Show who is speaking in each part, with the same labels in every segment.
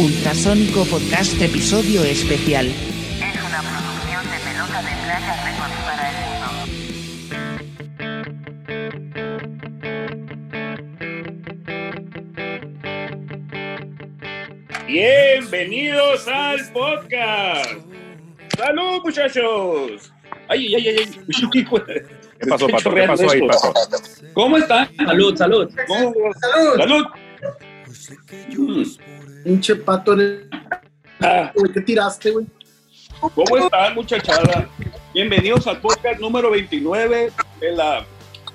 Speaker 1: Ultrasónico Podcast Episodio Especial.
Speaker 2: Es una producción de pelota de playa Records para el mundo.
Speaker 3: Bienvenidos al podcast. Salud, muchachos. Ay, ay, ay, ay.
Speaker 4: ¿Qué pasó, Pato? ¿Qué pasó ahí, Pato?
Speaker 3: ¿Cómo están?
Speaker 5: Salud, salud.
Speaker 3: ¿Cómo?
Speaker 6: ¡Salud!
Speaker 3: Salud. Mm.
Speaker 6: Pinche pato, güey,
Speaker 3: Ah,
Speaker 6: ¿qué tiraste, güey?
Speaker 3: ¿Cómo están, muchachada? Bienvenidos al podcast número 29 de la,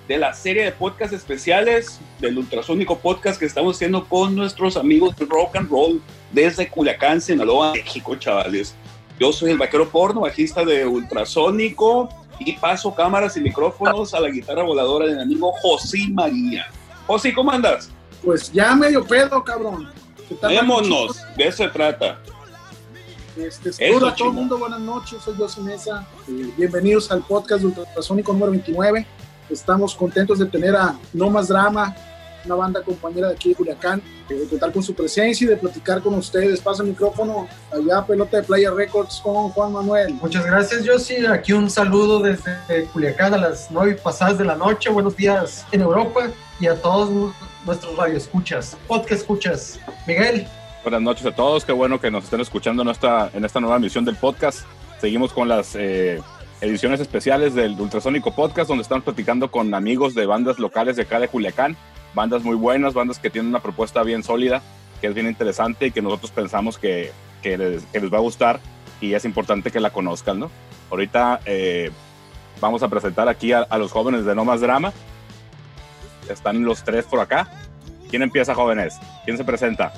Speaker 3: de la serie de podcast especiales del Ultrasónico Podcast que estamos haciendo con nuestros amigos de Rock and Roll desde Culiacán, Sinaloa, México, chavales. Yo soy el vaquero porno, bajista de Ultrasónico y paso cámaras y micrófonos a la guitarra voladora de mi amigo José María. José, ¿cómo andas?
Speaker 6: Pues ya medio pedo, cabrón. ¿Qué tal,
Speaker 3: Vémonos, de eso se trata.
Speaker 6: Este,
Speaker 3: Eso,
Speaker 6: saludo a todo el mundo, buenas noches, soy José Mesa. Eh, bienvenidos al podcast de Ultrasónico número 29. Estamos contentos de tener a No Más Drama, una banda compañera de aquí de Culiacán, eh, de contar con su presencia y de platicar con ustedes. Pasa el micrófono allá, pelota de Playa Records con Juan Manuel.
Speaker 7: Muchas gracias, Josie. Aquí un saludo desde Culiacán a las nueve pasadas de la noche. Buenos días en Europa y a todos nuestros radioescuchas, podcast escuchas. Miguel,
Speaker 4: Buenas noches a todos. Qué bueno que nos estén escuchando en esta, en esta nueva emisión del podcast. Seguimos con las eh, ediciones especiales del Ultrasónico Podcast, donde estamos platicando con amigos de bandas locales de acá de Culiacán. Bandas muy buenas, bandas que tienen una propuesta bien sólida, que es bien interesante y que nosotros pensamos que, que les, que les va a gustar y es importante que la conozcan, ¿no? Ahorita eh, vamos a presentar aquí a, a los jóvenes de No Más Drama. Están los tres por acá. ¿Quién empieza, jóvenes? ¿Quién se presenta?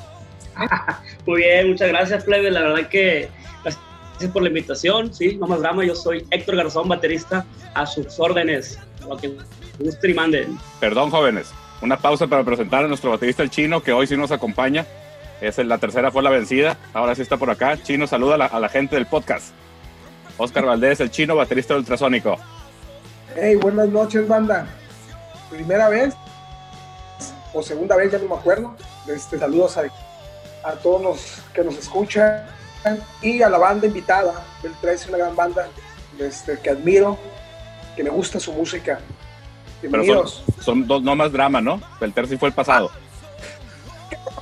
Speaker 5: Muy bien, muchas gracias, plebe. La verdad que gracias por la invitación. Sí, no más drama. Yo soy Héctor Garzón, baterista, a sus órdenes. Lo que gusten y manden.
Speaker 4: Perdón, jóvenes. Una pausa para presentar a nuestro baterista el chino, que hoy sí nos acompaña. Es la tercera fue la vencida. Ahora sí está por acá. Chino, saluda a la, a la gente del podcast. Oscar Valdés, el chino, baterista ultrasónico.
Speaker 8: Hey, buenas noches, banda. Primera vez o segunda vez, ya no me acuerdo. Este, saludos a, a todos los que nos escuchan y a la banda invitada. Beltrán es una gran banda este, que admiro, que me gusta su música.
Speaker 4: Pero
Speaker 8: Bienvenidos.
Speaker 4: son, son dos, no más drama, ¿no? El tercer fue el pasado.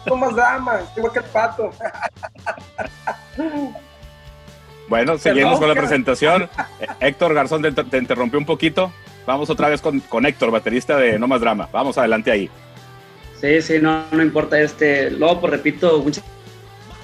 Speaker 8: No más drama, igual que el pato.
Speaker 4: Bueno, seguimos con la presentación. Héctor Garzón te interrumpió un poquito. Vamos otra vez con, con Héctor, baterista de No Más Drama. Vamos adelante ahí.
Speaker 5: Sí, sí, no, no importa. Este, luego, pues repito, muchas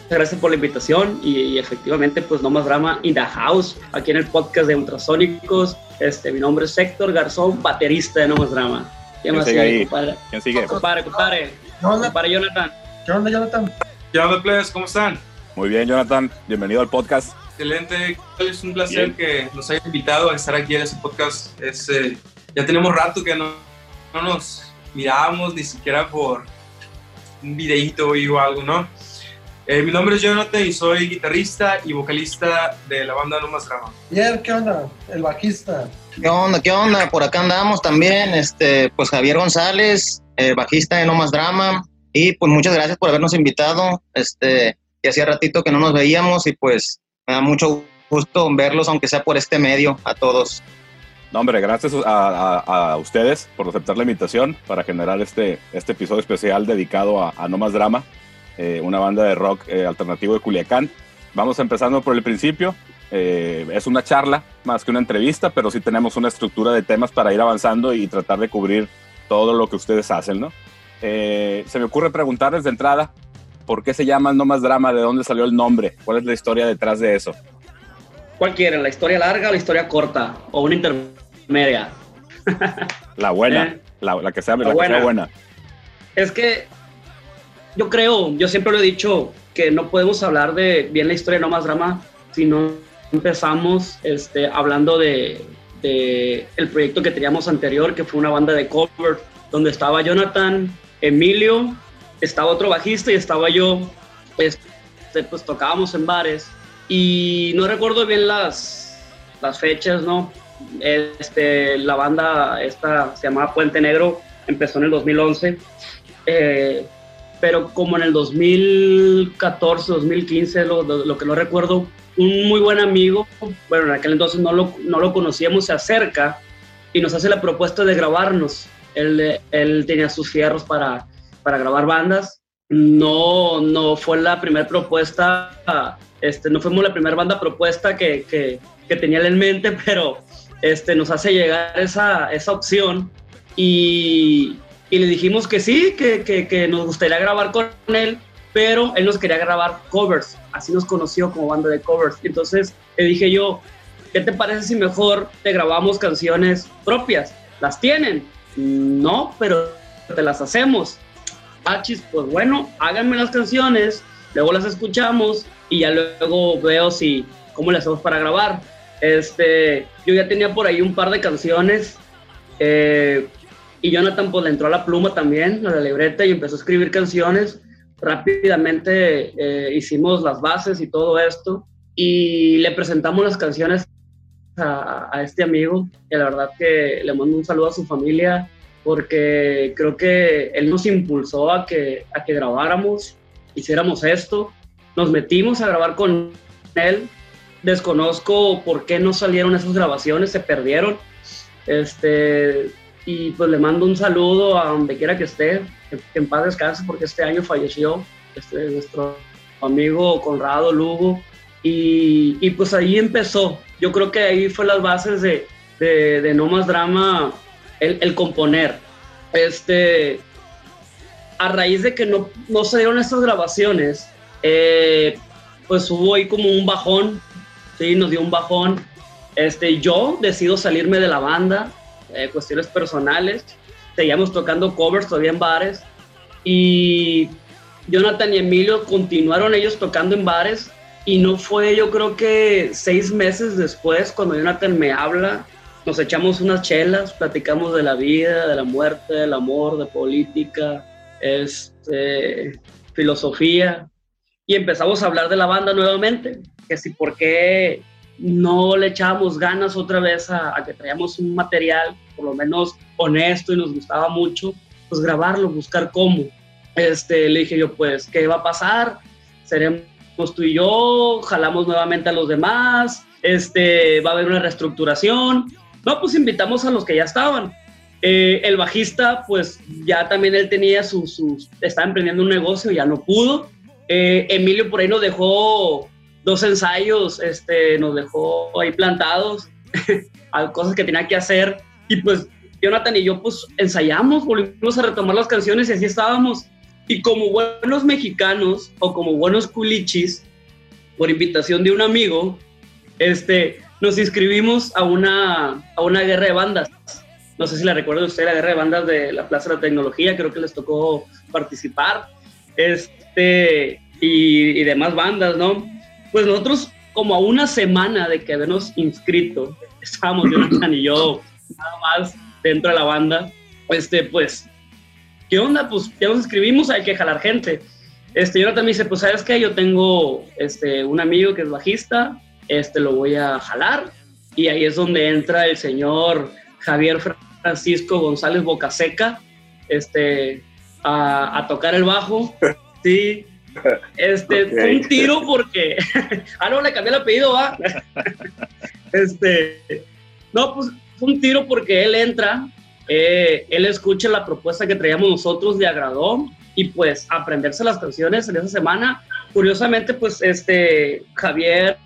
Speaker 5: gracias por la invitación y, y efectivamente, pues no más drama in the house, aquí en el podcast de Ultrasónicos. Este, mi nombre es Héctor Garzón, baterista de No más drama. ¿Qué
Speaker 4: ¿Quién
Speaker 5: más
Speaker 4: sigue
Speaker 5: sigue,
Speaker 4: ahí?
Speaker 5: compadre?
Speaker 4: ¿Quién sigue?
Speaker 5: Compadre, compadre,
Speaker 7: ¿qué onda,
Speaker 5: compadre Jonathan.
Speaker 7: ¿Qué onda, Jonathan?
Speaker 9: ¿Qué onda, plebes? ¿Cómo están?
Speaker 4: Muy bien, Jonathan. Bienvenido al podcast.
Speaker 9: Excelente. Es un placer
Speaker 3: Bien.
Speaker 9: que nos hayan invitado a estar aquí en este podcast. Es, eh, ya tenemos rato que no, no nos mirábamos ni siquiera por un videíto o algo, ¿no? Eh, mi nombre es Jonathan y soy guitarrista y vocalista de la banda No Más Drama.
Speaker 7: ¿qué onda? El bajista.
Speaker 10: ¿Qué onda? ¿Qué onda? Por acá andamos también, este, pues Javier González, eh, bajista de No Más Drama, y pues muchas gracias por habernos invitado, este, que hacía ratito que no nos veíamos y pues me da mucho gusto verlos, aunque sea por este medio, a todos.
Speaker 4: No, hombre, gracias a, ustedes por aceptar la invitación para generar este, este episodio especial dedicado a, a No Más Drama, eh, una banda de rock eh, alternativo de Culiacán. Vamos empezando por el principio. Eh, es una charla más que una entrevista, pero sí tenemos una estructura de temas para ir avanzando y tratar de cubrir todo lo que ustedes hacen, ¿no? Se me ocurre preguntarles de entrada, ¿por qué se llama No Más Drama? ¿De dónde salió el nombre? ¿Cuál es la historia detrás de eso?
Speaker 5: ¿Cuál quieren? ¿La historia larga o la historia corta? ¿O una intermedia?
Speaker 4: La buena,
Speaker 5: Eh,
Speaker 4: la, la que sea, la
Speaker 5: la
Speaker 4: que sea
Speaker 5: buena.
Speaker 4: buena.
Speaker 5: Es que yo creo, yo siempre lo he dicho, que no podemos hablar de bien la historia de No Más Drama si no empezamos este, hablando de, de el proyecto que teníamos anterior, que fue una banda de cover, donde estaba Jonathan, Emilio, estaba otro bajista y estaba yo, este, pues tocábamos en bares y no recuerdo bien las, las fechas, ¿no? Este, la banda esta se llamaba Puente Negro, empezó en el 2011. Eh, pero como en el 2014, 2015, lo, lo, lo que no recuerdo, un muy buen amigo, bueno, en aquel entonces no lo, no lo conocíamos, se acerca y nos hace la propuesta de grabarnos. Él, él tenía sus fierros para, para grabar bandas. No, no fue la primera propuesta, este, no fuimos la primera banda propuesta que, que, que tenía él en mente, pero este, nos hace llegar esa, esa opción y, y le dijimos que sí, que, que, que nos gustaría grabar con él, pero él nos quería grabar covers, así nos conoció como banda de covers. Entonces le dije yo, ¿qué te parece si mejor te grabamos canciones propias? ¿Las tienen? No, pero te las hacemos. Achis, pues bueno, háganme las canciones, luego las escuchamos y ya luego veo si cómo le hacemos para grabar. Este, yo ya tenía por ahí un par de canciones eh, y Jonathan pues le entró a la pluma también, a la libreta y empezó a escribir canciones. Rápidamente eh, hicimos las bases y todo esto y le presentamos las canciones a, a, este amigo y la verdad que le mando un saludo a su familia porque creo que él nos impulsó a que, a que grabáramos, hiciéramos esto, nos metimos a grabar con él, desconozco por qué no salieron esas grabaciones, se perdieron, este, y pues le mando un saludo a donde quiera que esté, que, que en paz descanse porque este año falleció este, nuestro amigo Conrado Lugo, y, y, pues ahí empezó, yo creo que ahí fue las bases de, de, de No Más Drama, el, componer. Este, a raíz de que no, no se dieron estas grabaciones, eh, pues hubo ahí como un bajón, ¿sí? Nos dio un bajón. Este, yo decido salirme de la banda, eh, cuestiones personales. Seguíamos tocando covers todavía en bares. Y Jonathan y Emilio continuaron ellos tocando en bares. Y no fue, yo creo que seis meses después, cuando Jonathan me habla nos echamos unas chelas, platicamos de la vida, de la muerte, del amor, de política, este, filosofía, y empezamos a hablar de la banda nuevamente, que si por qué no le echábamos ganas otra vez a, a, que traíamos un material, por lo menos honesto y nos gustaba mucho, pues grabarlo, buscar cómo. Este, le dije yo, pues, ¿qué va a pasar? Seremos tú y yo, jalamos nuevamente a los demás, este, va a haber una reestructuración, no, pues invitamos a los que ya estaban. Eh, el bajista, pues ya también él tenía sus, su, estaba emprendiendo un negocio, ya no pudo. Eh, Emilio por ahí nos dejó dos ensayos, este, nos dejó ahí plantados, cosas que tenía que hacer. Y pues Jonathan y yo pues ensayamos, volvimos a retomar las canciones y así estábamos. Y como buenos mexicanos o como buenos culichis, por invitación de un amigo, este, nos inscribimos a una, a una guerra de bandas. No sé si la recuerda usted, la guerra de bandas de la Plaza de la Tecnología, creo que les tocó participar. Este, y, y demás bandas, ¿no? Pues nosotros, como a una semana de que habernos inscrito, estábamos Jonathan y yo nada más dentro de la banda, este, pues, ¿qué onda? Pues ya nos inscribimos, hay que jalar gente. Este, Jonathan me dice, pues, ¿sabes qué? Yo tengo este, un amigo que es bajista, este lo voy a jalar. Y ahí es donde entra el señor Javier Francisco González Bocaseca este, a, a tocar el bajo. Sí. Este, okay. fue un tiro porque. ah, no, le cambié el apellido, va. este. No, pues fue un tiro porque él entra, eh, él escucha la propuesta que traíamos nosotros, le agradó y pues aprenderse las canciones en esa semana. Curiosamente, pues este Javier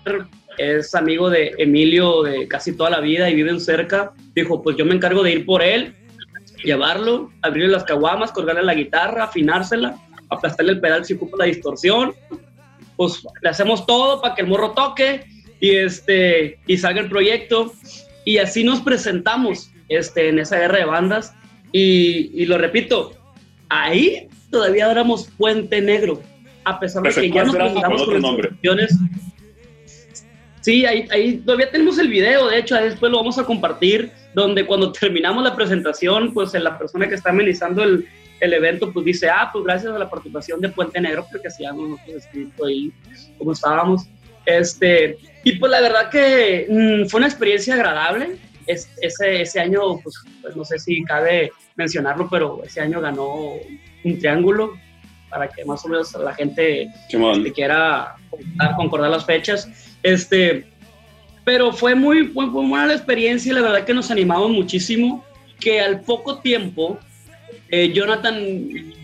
Speaker 5: es amigo de Emilio de casi toda la vida y viven cerca. Dijo, pues yo me encargo de ir por él, llevarlo, abrirle las caguamas, colgarle la guitarra, afinársela, aplastarle el pedal si ocupa la distorsión. Pues le hacemos todo para que el morro toque y, este, y salga el proyecto. Y así nos presentamos este, en esa guerra de bandas. Y, y lo repito, ahí todavía éramos Puente Negro, a pesar de que ya nos presentamos con las canciones Sí, ahí, ahí todavía tenemos el video, de hecho, después lo vamos a compartir, donde cuando terminamos la presentación, pues la persona que está amenizando el, el evento, pues dice, ah, pues gracias a la participación de Puente Negro, porque así hemos nosotros escrito ahí como estábamos. Este, y pues la verdad que mmm, fue una experiencia agradable. Es, ese, ese año, pues, pues, no sé si cabe mencionarlo, pero ese año ganó un triángulo para que más o menos la gente que quiera concordar, concordar las fechas. Este, pero fue muy, muy buena la experiencia y la verdad que nos animamos muchísimo, que al poco tiempo eh, Jonathan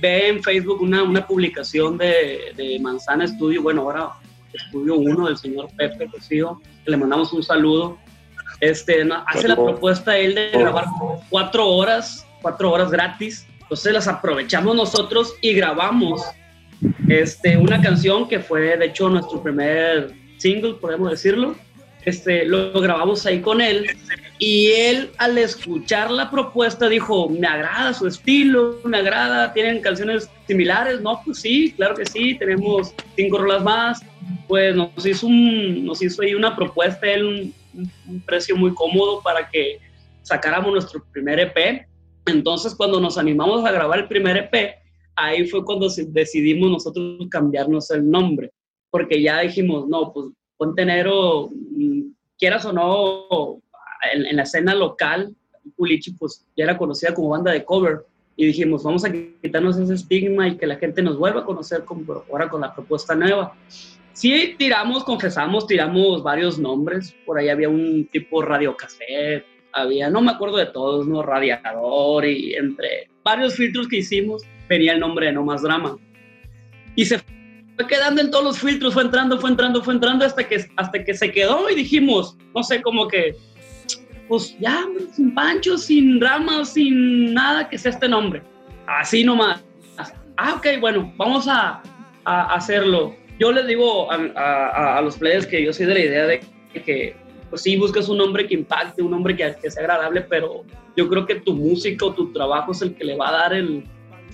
Speaker 5: ve en Facebook una, una publicación de, de Manzana Estudio, bueno, ahora Estudio 1 del señor Pepe que le mandamos un saludo. Este, no- hace la propuesta él de grabar cuatro horas, cuatro horas gratis. Entonces las aprovechamos nosotros y grabamos este, una canción que fue, de hecho, nuestro primer single, podemos decirlo. Este, lo grabamos ahí con él y él al escuchar la propuesta dijo, me agrada su estilo, me agrada, tienen canciones similares, no, pues sí, claro que sí, tenemos cinco rolas más, pues nos hizo, un, nos hizo ahí una propuesta, él un, un- precio muy cómodo para que sacáramos nuestro primer EP. Entonces cuando nos animamos a grabar el primer EP, ahí fue cuando decidimos nosotros cambiarnos el nombre, porque ya dijimos, no, pues Puente Negro, mm, quieras o no, en, en la escena local, Culichi pues ya era conocida como banda de cover, y dijimos, vamos a quitarnos ese estigma y que la gente nos vuelva a conocer como ahora con la propuesta nueva. Sí, tiramos, confesamos, tiramos varios nombres, por ahí había un tipo radio cassette, había, no me acuerdo de todos, ¿no? Radiador y entre varios filtros que hicimos venía el nombre de No Más Drama. Y se fue quedando en todos los filtros, fue entrando, fue entrando, fue entrando hasta que, hasta que se quedó y dijimos, no sé, como que, pues ya, sin pancho, sin ramas, sin nada, que sea este nombre. Así nomás. Ah, ok, bueno, vamos a, a hacerlo. Yo les digo a, a- a los players que yo soy de la idea de que, pues sí, buscas un nombre que impacte, un nombre que, que sea agradable, pero yo creo que tu música o tu trabajo es el que le va a dar el,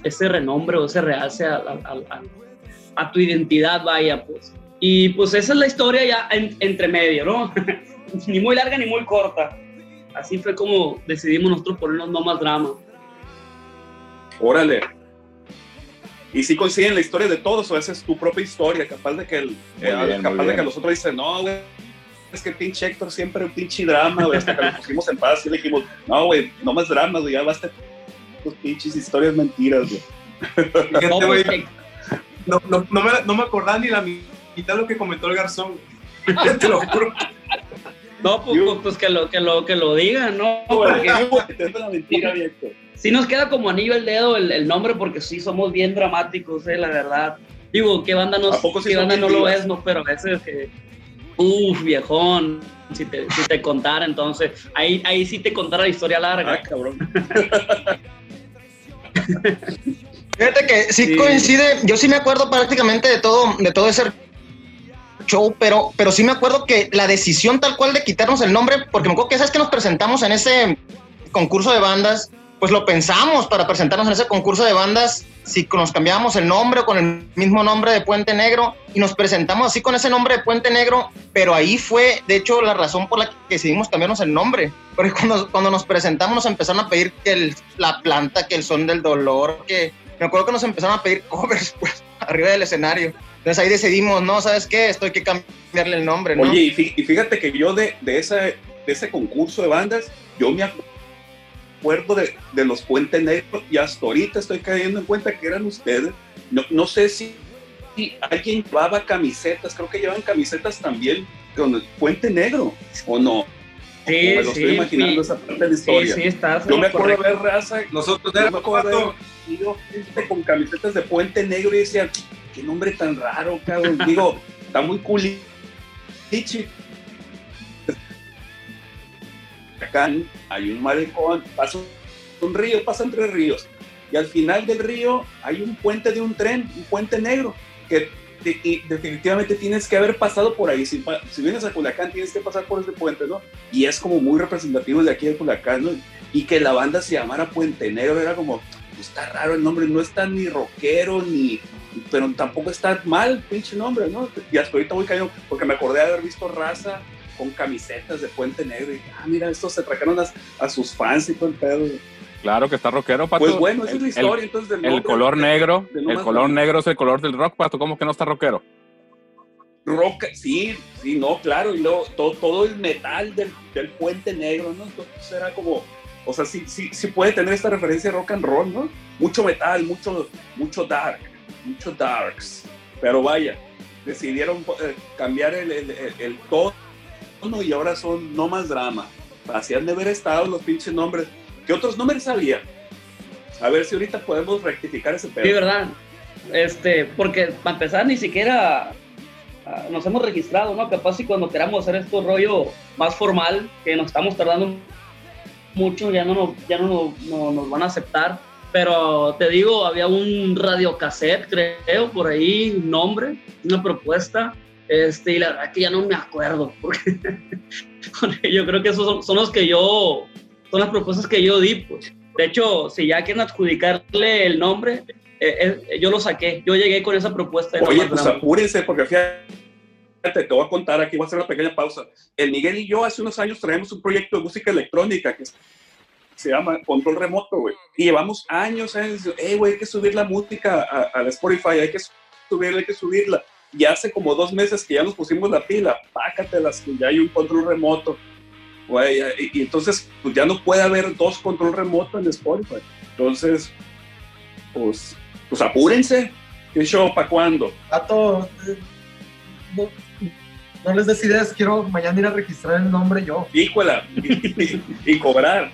Speaker 5: ese renombre o ese realce a, a- a- a tu identidad, vaya, pues. Y pues esa es la historia ya en- entre medio, ¿no? ni muy larga ni muy corta. Así fue como decidimos nosotros ponernos no más drama.
Speaker 3: Órale. Y si coinciden la historia de todos, o esa es tu propia historia, capaz de que, el, eh,
Speaker 4: bien,
Speaker 3: capaz de que los otros dicen, no, güey, es que pinche Héctor siempre un pinche drama, güey, hasta que nos pusimos en paz y le dijimos, no, güey, no más dramas, güey, ya basta tus pinches historias mentiras, güey.
Speaker 5: No, pues,
Speaker 9: no, no, no me, no me acordaba ni la mitad de lo que comentó el garzón. Te lo juro.
Speaker 5: no, pues, pues, pues que, lo, que, lo, que lo digan, ¿no? Porque sí nos queda como anillo el dedo el, el nombre porque sí somos bien dramáticos, eh, la verdad. Digo, ¿qué banda no,
Speaker 3: ¿A poco sí
Speaker 5: qué banda no lo es? No, pero a veces que, uff, viejón, si te, si te contara, entonces, ahí, ahí sí te contara la historia larga.
Speaker 3: Ah, cabrón.
Speaker 10: Fíjate que sí,
Speaker 5: Sí.
Speaker 10: coincide, yo sí me acuerdo prácticamente de todo, de todo ese show, pero, pero sí me acuerdo que la decisión tal cual de quitarnos el nombre, porque me acuerdo que sabes que nos presentamos en ese concurso de bandas, pues lo pensamos para presentarnos en ese concurso de bandas, si nos cambiábamos el nombre o con el mismo nombre de Puente Negro, y nos presentamos así con ese nombre de Puente Negro, pero ahí fue, de hecho, la razón por la que decidimos cambiarnos el nombre, porque cuando, cuando nos presentamos nos empezaron a pedir que el- la planta, que el son del dolor, que me acuerdo que nos empezaron a pedir covers pues, arriba del escenario. Entonces ahí decidimos, no, ¿sabes qué? Esto hay que cambiarle el nombre, ¿no?
Speaker 3: Oye, y fí- y fíjate que yo de, de, esa, de ese concurso de bandas, yo me acuerdo de, de los Puente Negro y hasta ahorita estoy cayendo en cuenta que eran ustedes. No, no sé si, si alguien llevaba camisetas, creo que llevaban camisetas también con el Puente Negro, ¿o no?
Speaker 5: Sí,
Speaker 3: me lo
Speaker 5: sí,
Speaker 3: estoy imaginando
Speaker 5: sí.
Speaker 3: esa parte de la
Speaker 5: Sí,
Speaker 3: historia.
Speaker 5: sí, estás.
Speaker 3: yo me acuerdo
Speaker 5: correcto.
Speaker 3: ver raza,
Speaker 9: Nosotros éramos cuatro.
Speaker 3: Gente con camisetas de Puente Negro y decía, qué nombre tan raro, cabrón. Digo, está muy cool. Acá hay un malecón, pasa un río, pasan tres ríos. Y al final del río hay un puente de un tren, un puente negro, que y definitivamente tienes que haber pasado por ahí. Si, si vienes a Culiacán, tienes que pasar por ese puente, ¿no? Y es como muy representativo de aquí de Culiacán, ¿no? Y que la banda se llamara Puente Negro era como, está raro el nombre, no está ni rockero, ni. Pero tampoco está mal, pinche nombre, ¿no? Y hasta ahorita voy cayendo, porque me acordé de haber visto raza con camisetas de Puente Negro. Y ah, mira, estos se trajeron a, a sus fans y todo el pedo.
Speaker 4: Claro que está rockero, Pato.
Speaker 3: Pues bueno, esa es
Speaker 4: El-
Speaker 3: la
Speaker 4: el-
Speaker 3: historia. entonces, del
Speaker 4: El color
Speaker 3: de-
Speaker 4: negro,
Speaker 3: de
Speaker 4: el color negro es el color del rock, Pato. ¿Cómo que no está rockero?
Speaker 3: rock, sí, sí, no, claro, y luego todo, todo el metal del, del puente negro, ¿no? Entonces era como, o sea, sí, sí, sí puede tener esta referencia de rock and roll, ¿no? Mucho metal, mucho, mucho dark, mucho darks. Pero vaya, decidieron eh, cambiar el, el, el- el tono y ahora son no más drama. Hacían de haber estado los pinches nombres. ¿Qué otros nombres había? A ver si ahorita podemos rectificar ese pedo.
Speaker 5: Sí, ¿verdad? Este, porque para empezar ni siquiera ah, nos hemos registrado, ¿no? Capaz si cuando queramos hacer esto rollo más formal, que nos estamos tardando mucho, ya no nos, ya no, no nos van a aceptar. Pero te digo, había un radiocassette, creo, por ahí, un nombre, una propuesta, este, y la verdad que ya no me acuerdo, porque, porque yo creo que esos son, son los que yo, son las propuestas que yo di, pues. De hecho, si ya quieren adjudicarle el nombre, eh, eh, yo lo saqué. Yo llegué con esa propuesta. de
Speaker 3: Oye, pues apúrense, porque fíjate, te voy a contar aquí, voy a hacer una pequeña pausa. El Miguel y yo hace unos años traemos un proyecto de música electrónica que se llama Control Remoto, güey. Y llevamos años, años, eh, güey, hay que subir la música a, a la Spotify, hay que subirla, hay que subirla. Y hace como dos meses que ya nos pusimos la pila, pácatelas, que ya hay un control remoto. Güey, y, y entonces, pues ya no puede haber dos control remoto en Spotify. Entonces, pues, pues apúrense. ¿Qué show? ¿Para cuándo?
Speaker 7: Eh, no, no les des ideas, quiero mañana ir a registrar el nombre yo.
Speaker 3: Híjola, y, y- y cobrar.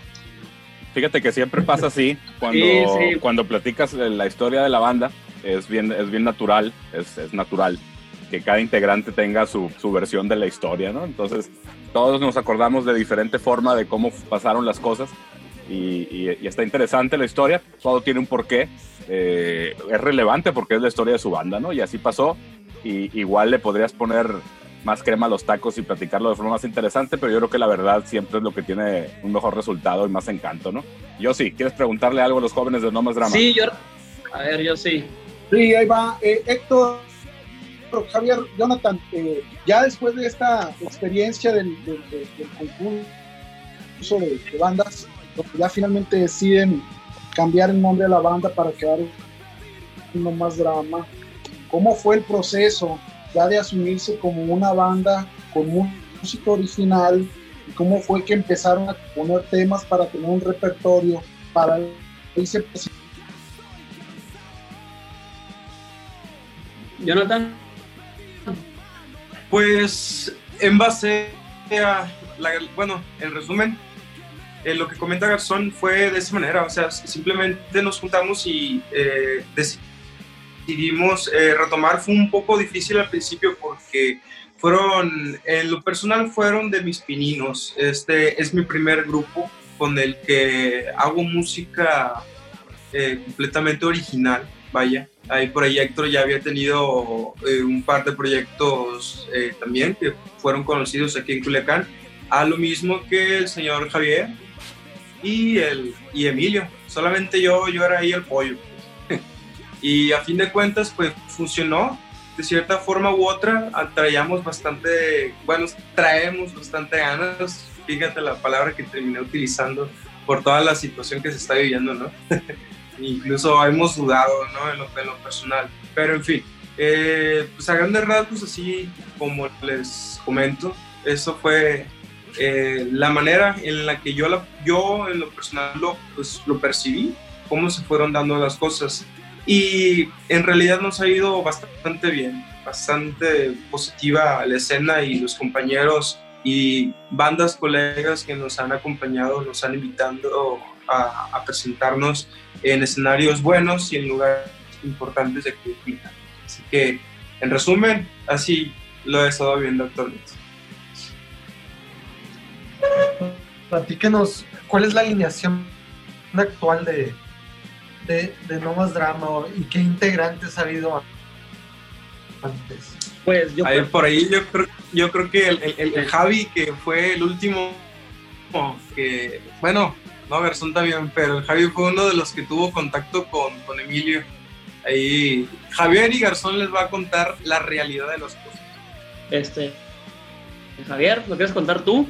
Speaker 4: Fíjate que siempre pasa así, cuando,
Speaker 5: Sí, sí.
Speaker 4: cuando platicas la historia de la banda, es bien, es bien natural, es, es natural que cada integrante tenga su, su versión de la historia, ¿no? Entonces, todos nos acordamos de diferente forma de cómo pasaron las cosas y, y- y está interesante la historia, todo tiene un porqué, eh, es relevante porque es la historia de su banda, ¿no? Y así pasó, y igual le podrías poner más crema a los tacos y platicarlo de forma más interesante, pero yo creo que la verdad siempre es lo que tiene un mejor resultado y más encanto, ¿no? Yo sí, ¿quieres preguntarle algo a los jóvenes de No Más Drama?
Speaker 5: Sí, yo. A ver, yo sí.
Speaker 6: Sí, ahí va. Eh, Héctor, Javier, Jonathan, eh, ya después de esta experiencia del, del- del- concurso de, de bandas, ya finalmente deciden cambiar el nombre a la banda para quedar no más drama, ¿cómo fue el proceso ya de asumirse como una banda con música original? ¿Y cómo fue que empezaron a poner temas para tener un repertorio, para irse
Speaker 5: Jonathan.
Speaker 9: Pues en base a, la- bueno, en resumen, eh, lo que comenta Garzón fue de esa manera, o sea, simplemente nos juntamos y eh, decidimos eh, retomar. Fue un poco difícil al principio porque fueron, en lo personal fueron de mis pininos. Este es mi primer grupo con el que hago música eh, completamente original, vaya. Ahí por ahí Héctor ya había tenido eh, un par de proyectos eh, también que fueron conocidos aquí en Culiacán, a lo mismo que el señor Javier y, el, y Emilio. Solamente yo, yo era ahí el pollo. Y a fin de cuentas, pues funcionó. De cierta forma u otra, traíamos bastante, bueno, traemos bastante ganas. Fíjate la palabra que terminé utilizando por toda la situación que se está viviendo, ¿no? incluso hemos dudado ¿no? en, lo, en lo personal. Pero en fin, eh, pues a grandes rasgos, así como les comento, eso fue eh, la manera en la que yo, la, yo en lo personal lo, pues, lo percibí, cómo se fueron dando las cosas. Y en realidad nos ha ido bastante bien, bastante positiva la escena y los compañeros y bandas, colegas que nos han acompañado, nos han invitado a, a presentarnos en escenarios buenos y en lugares importantes de Culiacán. Así que, en resumen, así lo he estado viendo actualmente.
Speaker 7: Platíquenos, ¿cuál es la alineación actual de, de, de No Más Drama y qué integrantes ha habido antes?
Speaker 5: Pues yo
Speaker 9: Ahí,
Speaker 5: creo-
Speaker 9: por ahí yo creo, yo creo que el, el- el Javi, que fue el último, que, bueno, no, Garzón también, pero el Javi fue uno de los que tuvo contacto con, con Emilio. Ahí Javier y Garzón les va a contar la realidad de las cosas.
Speaker 5: Este, Javier, ¿lo quieres contar tú?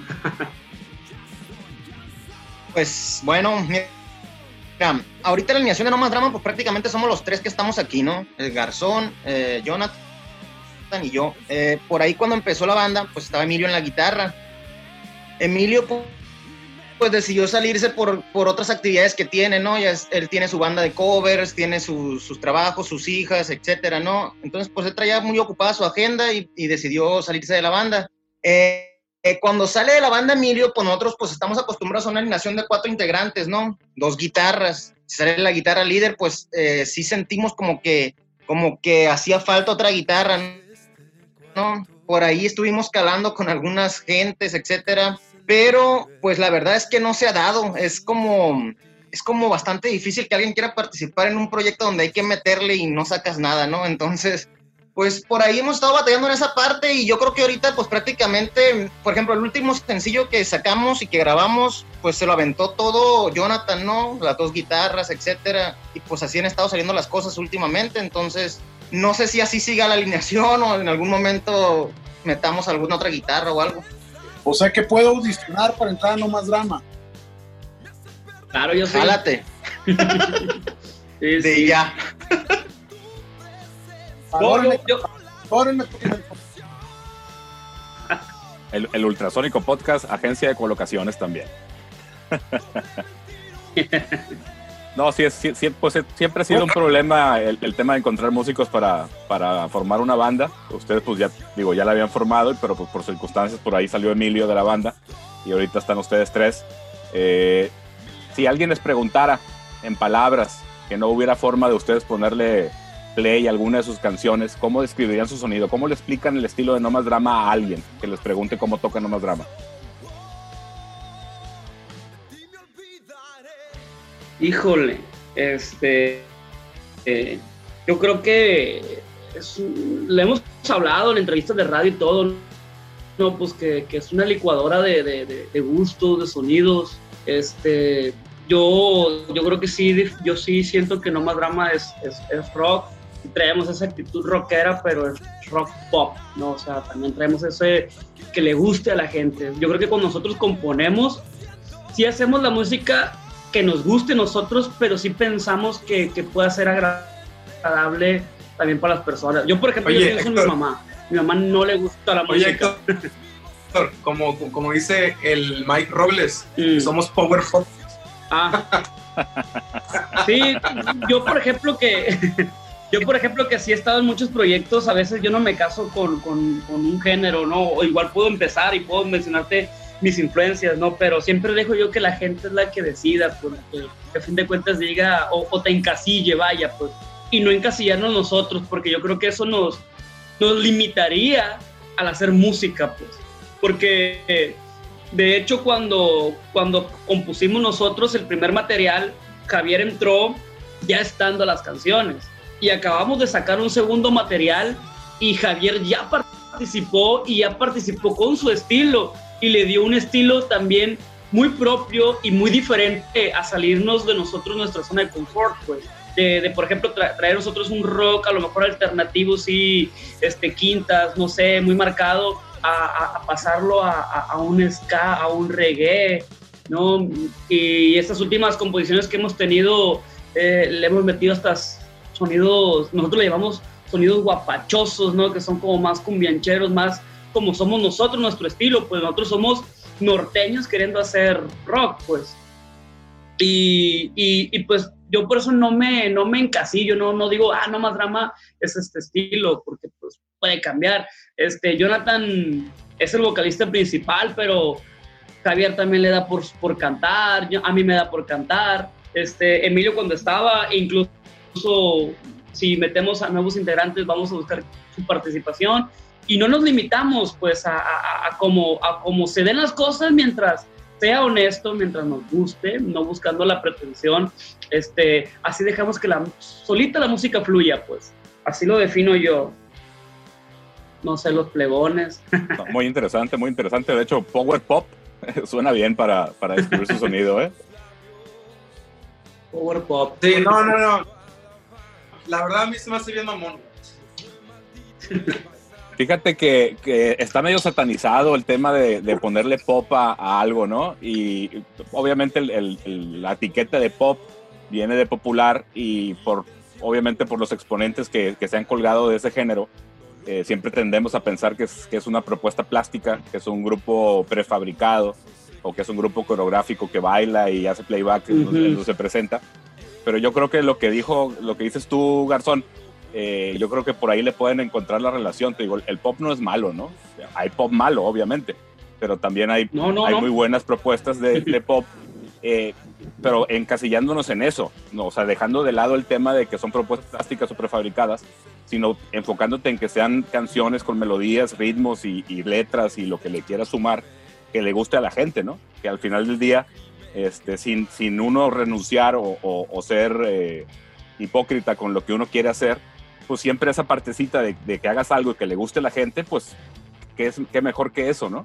Speaker 10: Pues bueno, mira, ahorita la alineación de No Más Drama, pues prácticamente somos los tres que estamos aquí, ¿no? El Garzón, eh, Jonathan y yo. Eh, por ahí cuando empezó la banda, pues estaba Emilio en la guitarra. Emilio, pu- pues decidió salirse por, por otras actividades que tiene, ¿no? Ya él tiene su banda de covers, tiene su- sus trabajos, sus hijas, etcétera, ¿no? Entonces, pues él traía muy ocupada su agenda y, y decidió salirse de la banda. Eh, eh, cuando sale de la banda Emilio, pues nosotros pues estamos acostumbrados a una alineación de cuatro integrantes, ¿no? Dos guitarras. Si sale la guitarra líder, pues eh, sí sentimos como que, como que hacía falta otra guitarra, ¿no? Por ahí estuvimos calando con algunas gentes, etcétera, pero pues la verdad es que no se ha dado. Es como, es como bastante difícil que alguien quiera participar en un proyecto donde hay que meterle y no sacas nada, ¿no? Entonces, pues por ahí hemos estado batallando en esa parte y yo creo que ahorita pues prácticamente, por ejemplo, el último sencillo que sacamos y que grabamos, pues se lo aventó todo Jonathan, ¿no? Las dos guitarras, etcétera, y pues así han estado saliendo las cosas últimamente, entonces no sé si así siga la alineación o en algún momento metamos alguna otra guitarra o algo.
Speaker 6: O sea que puedo audicionar para entrar a No Más Drama.
Speaker 5: Claro, yo sé.
Speaker 10: Jálate,
Speaker 5: Sí,
Speaker 10: de
Speaker 5: sí.
Speaker 10: ya.
Speaker 5: Yo-.
Speaker 4: El, el Ultrasónico Podcast, agencia de colocaciones también. No, sí, es, sí, sí, pues, siempre ha sido un problema el, el tema de encontrar músicos para, para formar una banda. Ustedes pues ya, digo, ya la habían formado, pero pues, por circunstancias por ahí salió Emilio de la banda y ahorita están ustedes tres. Eh, si alguien les preguntara en palabras que no hubiera forma de ustedes ponerle play alguna de sus canciones, ¿cómo describirían su sonido? ¿Cómo le explican el estilo de No Más Drama a alguien que les pregunte cómo toca No Más Drama?
Speaker 5: Híjole, este, eh, yo creo que le hemos hablado en entrevistas de radio y todo, no, pues que, es una licuadora de, gustos, de sonidos. Este, yo, yo creo que sí, yo sí siento que No Más Drama es, es rock. Traemos esa actitud rockera, pero es rock pop, ¿no? O sea, también traemos ese que le guste a la gente. Yo creo que cuando nosotros componemos, sí hacemos la música que nos guste a nosotros, pero sí pensamos que, que pueda ser agra- agradable también para las personas. Yo, por ejemplo,
Speaker 9: Oye,
Speaker 5: yo pienso en mi mamá. Mi mamá no le gusta la
Speaker 9: Oye,
Speaker 5: música.
Speaker 9: Héctor, como, como dice el Mike Robles,
Speaker 5: Mm.
Speaker 9: somos power pop.
Speaker 5: Ah. Sí, yo por ejemplo que yo por ejemplo que sí he estado en muchos proyectos, a veces yo no me caso con, con- un género, ¿no? O igual puedo empezar y puedo mencionarte mis influencias, ¿no? Pero siempre dejo yo que la gente es la que decida, pues, que, que a fin de cuentas diga o, o te encasille, vaya, pues, y no encasillarnos nosotros, porque yo creo que eso nos, nos limitaría al hacer música, pues, porque eh, de hecho, cuando, cuando compusimos nosotros el primer material, Javier entró ya estando las canciones. Y acabamos de sacar un segundo material y Javier ya participó y ya participó con su estilo y le dio un estilo también muy propio y muy diferente a salirnos de nosotros nuestra zona de confort, pues. De, de, por ejemplo, tra- traer nosotros un rock a lo mejor alternativo, sí, este, quintas, no sé, muy marcado, a, a- a pasarlo a, a- un ska, a un reggae, ¿no? Y estas últimas composiciones que hemos tenido, eh, le hemos metido hasta sonidos, nosotros le llamamos sonidos guapachosos, ¿no? Que son como más cumbiancheros, más como somos nosotros, nuestro estilo, pues nosotros somos norteños queriendo hacer rock, pues. Y, y, y, pues yo por eso no me, no me encasillo, no, no digo, ah, no más drama es este estilo, porque pues puede cambiar. Este, Jonathan es el vocalista principal, pero Javier también le da por, por cantar, a mí me da por cantar. Este, Emilio cuando estaba, incluso si metemos a nuevos integrantes, vamos a buscar su participación y no nos limitamos pues a, a, a cómo, a cómo se den las cosas mientras sea honesto, mientras nos guste, no buscando la pretensión, este, así dejamos que la, solita la música fluya pues, así lo defino yo. No sé, los plebones.
Speaker 4: No, Muy interesante, muy interesante. De hecho, Power Pop suena bien para, para describir su sonido, ¿eh?
Speaker 5: Power pop.
Speaker 9: Sí, no, no, no. La verdad a mí se me hace bien mamón.
Speaker 4: Fíjate que, que está medio satanizado el tema de, de ponerle pop a, a algo, ¿no? Y obviamente el- el- el- la etiqueta de pop viene de popular y por obviamente por los exponentes que, que se han colgado de ese género, eh, siempre tendemos a pensar que es, que es una propuesta plástica, que es un grupo prefabricado, o que es un grupo coreográfico que baila y hace playback, uh -huh. se presenta. Pero yo creo que lo que dijo, lo que dices tú, Garzón, eh, yo creo que por ahí le pueden encontrar la relación. Te digo, el pop no es malo, ¿no? Hay pop malo, obviamente, pero también hay,
Speaker 5: no, no,
Speaker 4: hay
Speaker 5: no.
Speaker 4: muy buenas propuestas de, de pop. Eh, pero encasillándonos en eso, ¿no? o sea, dejando de lado el tema de que son propuestas plásticas o prefabricadas, sino enfocándote en que sean canciones con melodías, ritmos y, y, letras y lo que le quieras sumar que le guste a la gente, ¿no? Que al final del día, este, sin, sin uno renunciar o, ser eh, hipócrita con lo que uno quiere hacer, pues siempre esa partecita de, de, que hagas algo y que le guste a la gente, pues, ¿qué, es, qué mejor que eso, no?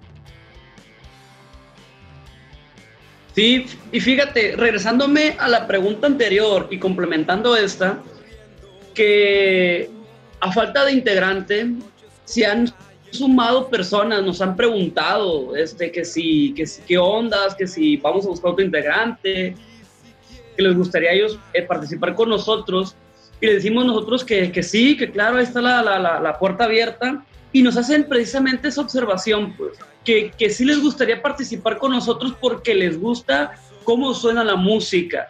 Speaker 5: Sí, y fíjate, regresándome a la pregunta anterior y complementando esta, que a falta de integrante, se han sumado personas, nos han preguntado este, que si, que si, qué ondas, que si vamos a buscar otro integrante, que les gustaría a ellos eh, participar con nosotros. Y le decimos nosotros que, que sí, que claro, ahí está la, la, la, puerta abierta. Y nos hacen precisamente esa observación, pues, que, que sí les gustaría participar con nosotros porque les gusta cómo suena la música,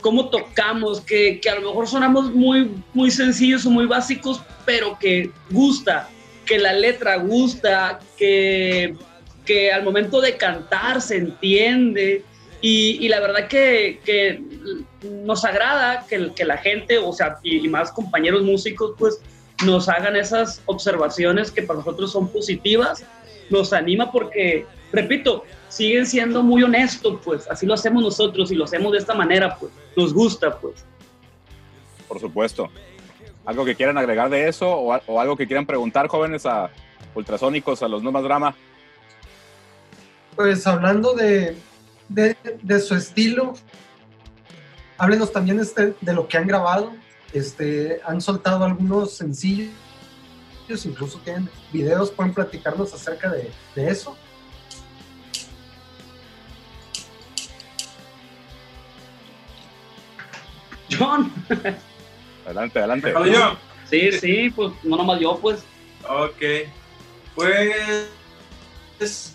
Speaker 5: cómo tocamos, que, que a lo mejor sonamos muy, muy sencillos o muy básicos, pero que gusta, que la letra gusta, que, que al momento de cantar se entiende. Y, y la verdad que, que, nos agrada que, que, la gente, o sea, y, y, más compañeros músicos, pues nos hagan esas observaciones que para nosotros son positivas, nos anima porque, repito, siguen siendo muy honestos, pues así lo hacemos nosotros y lo hacemos de esta manera, pues nos gusta, pues.
Speaker 4: Por supuesto. ¿Algo que quieran agregar de eso o, o algo que quieran preguntar, jóvenes, a ultrasónicos, a los no más drama?
Speaker 7: Pues hablando de, de, de su estilo, háblenos también este, de lo que han grabado. Este, han soltado algunos sencillos, incluso tienen videos, pueden platicarnos acerca de, de eso.
Speaker 5: John.
Speaker 4: Adelante, adelante.
Speaker 9: yo?
Speaker 5: Sí, sí, pues no nomás yo, pues.
Speaker 9: Ok. Pues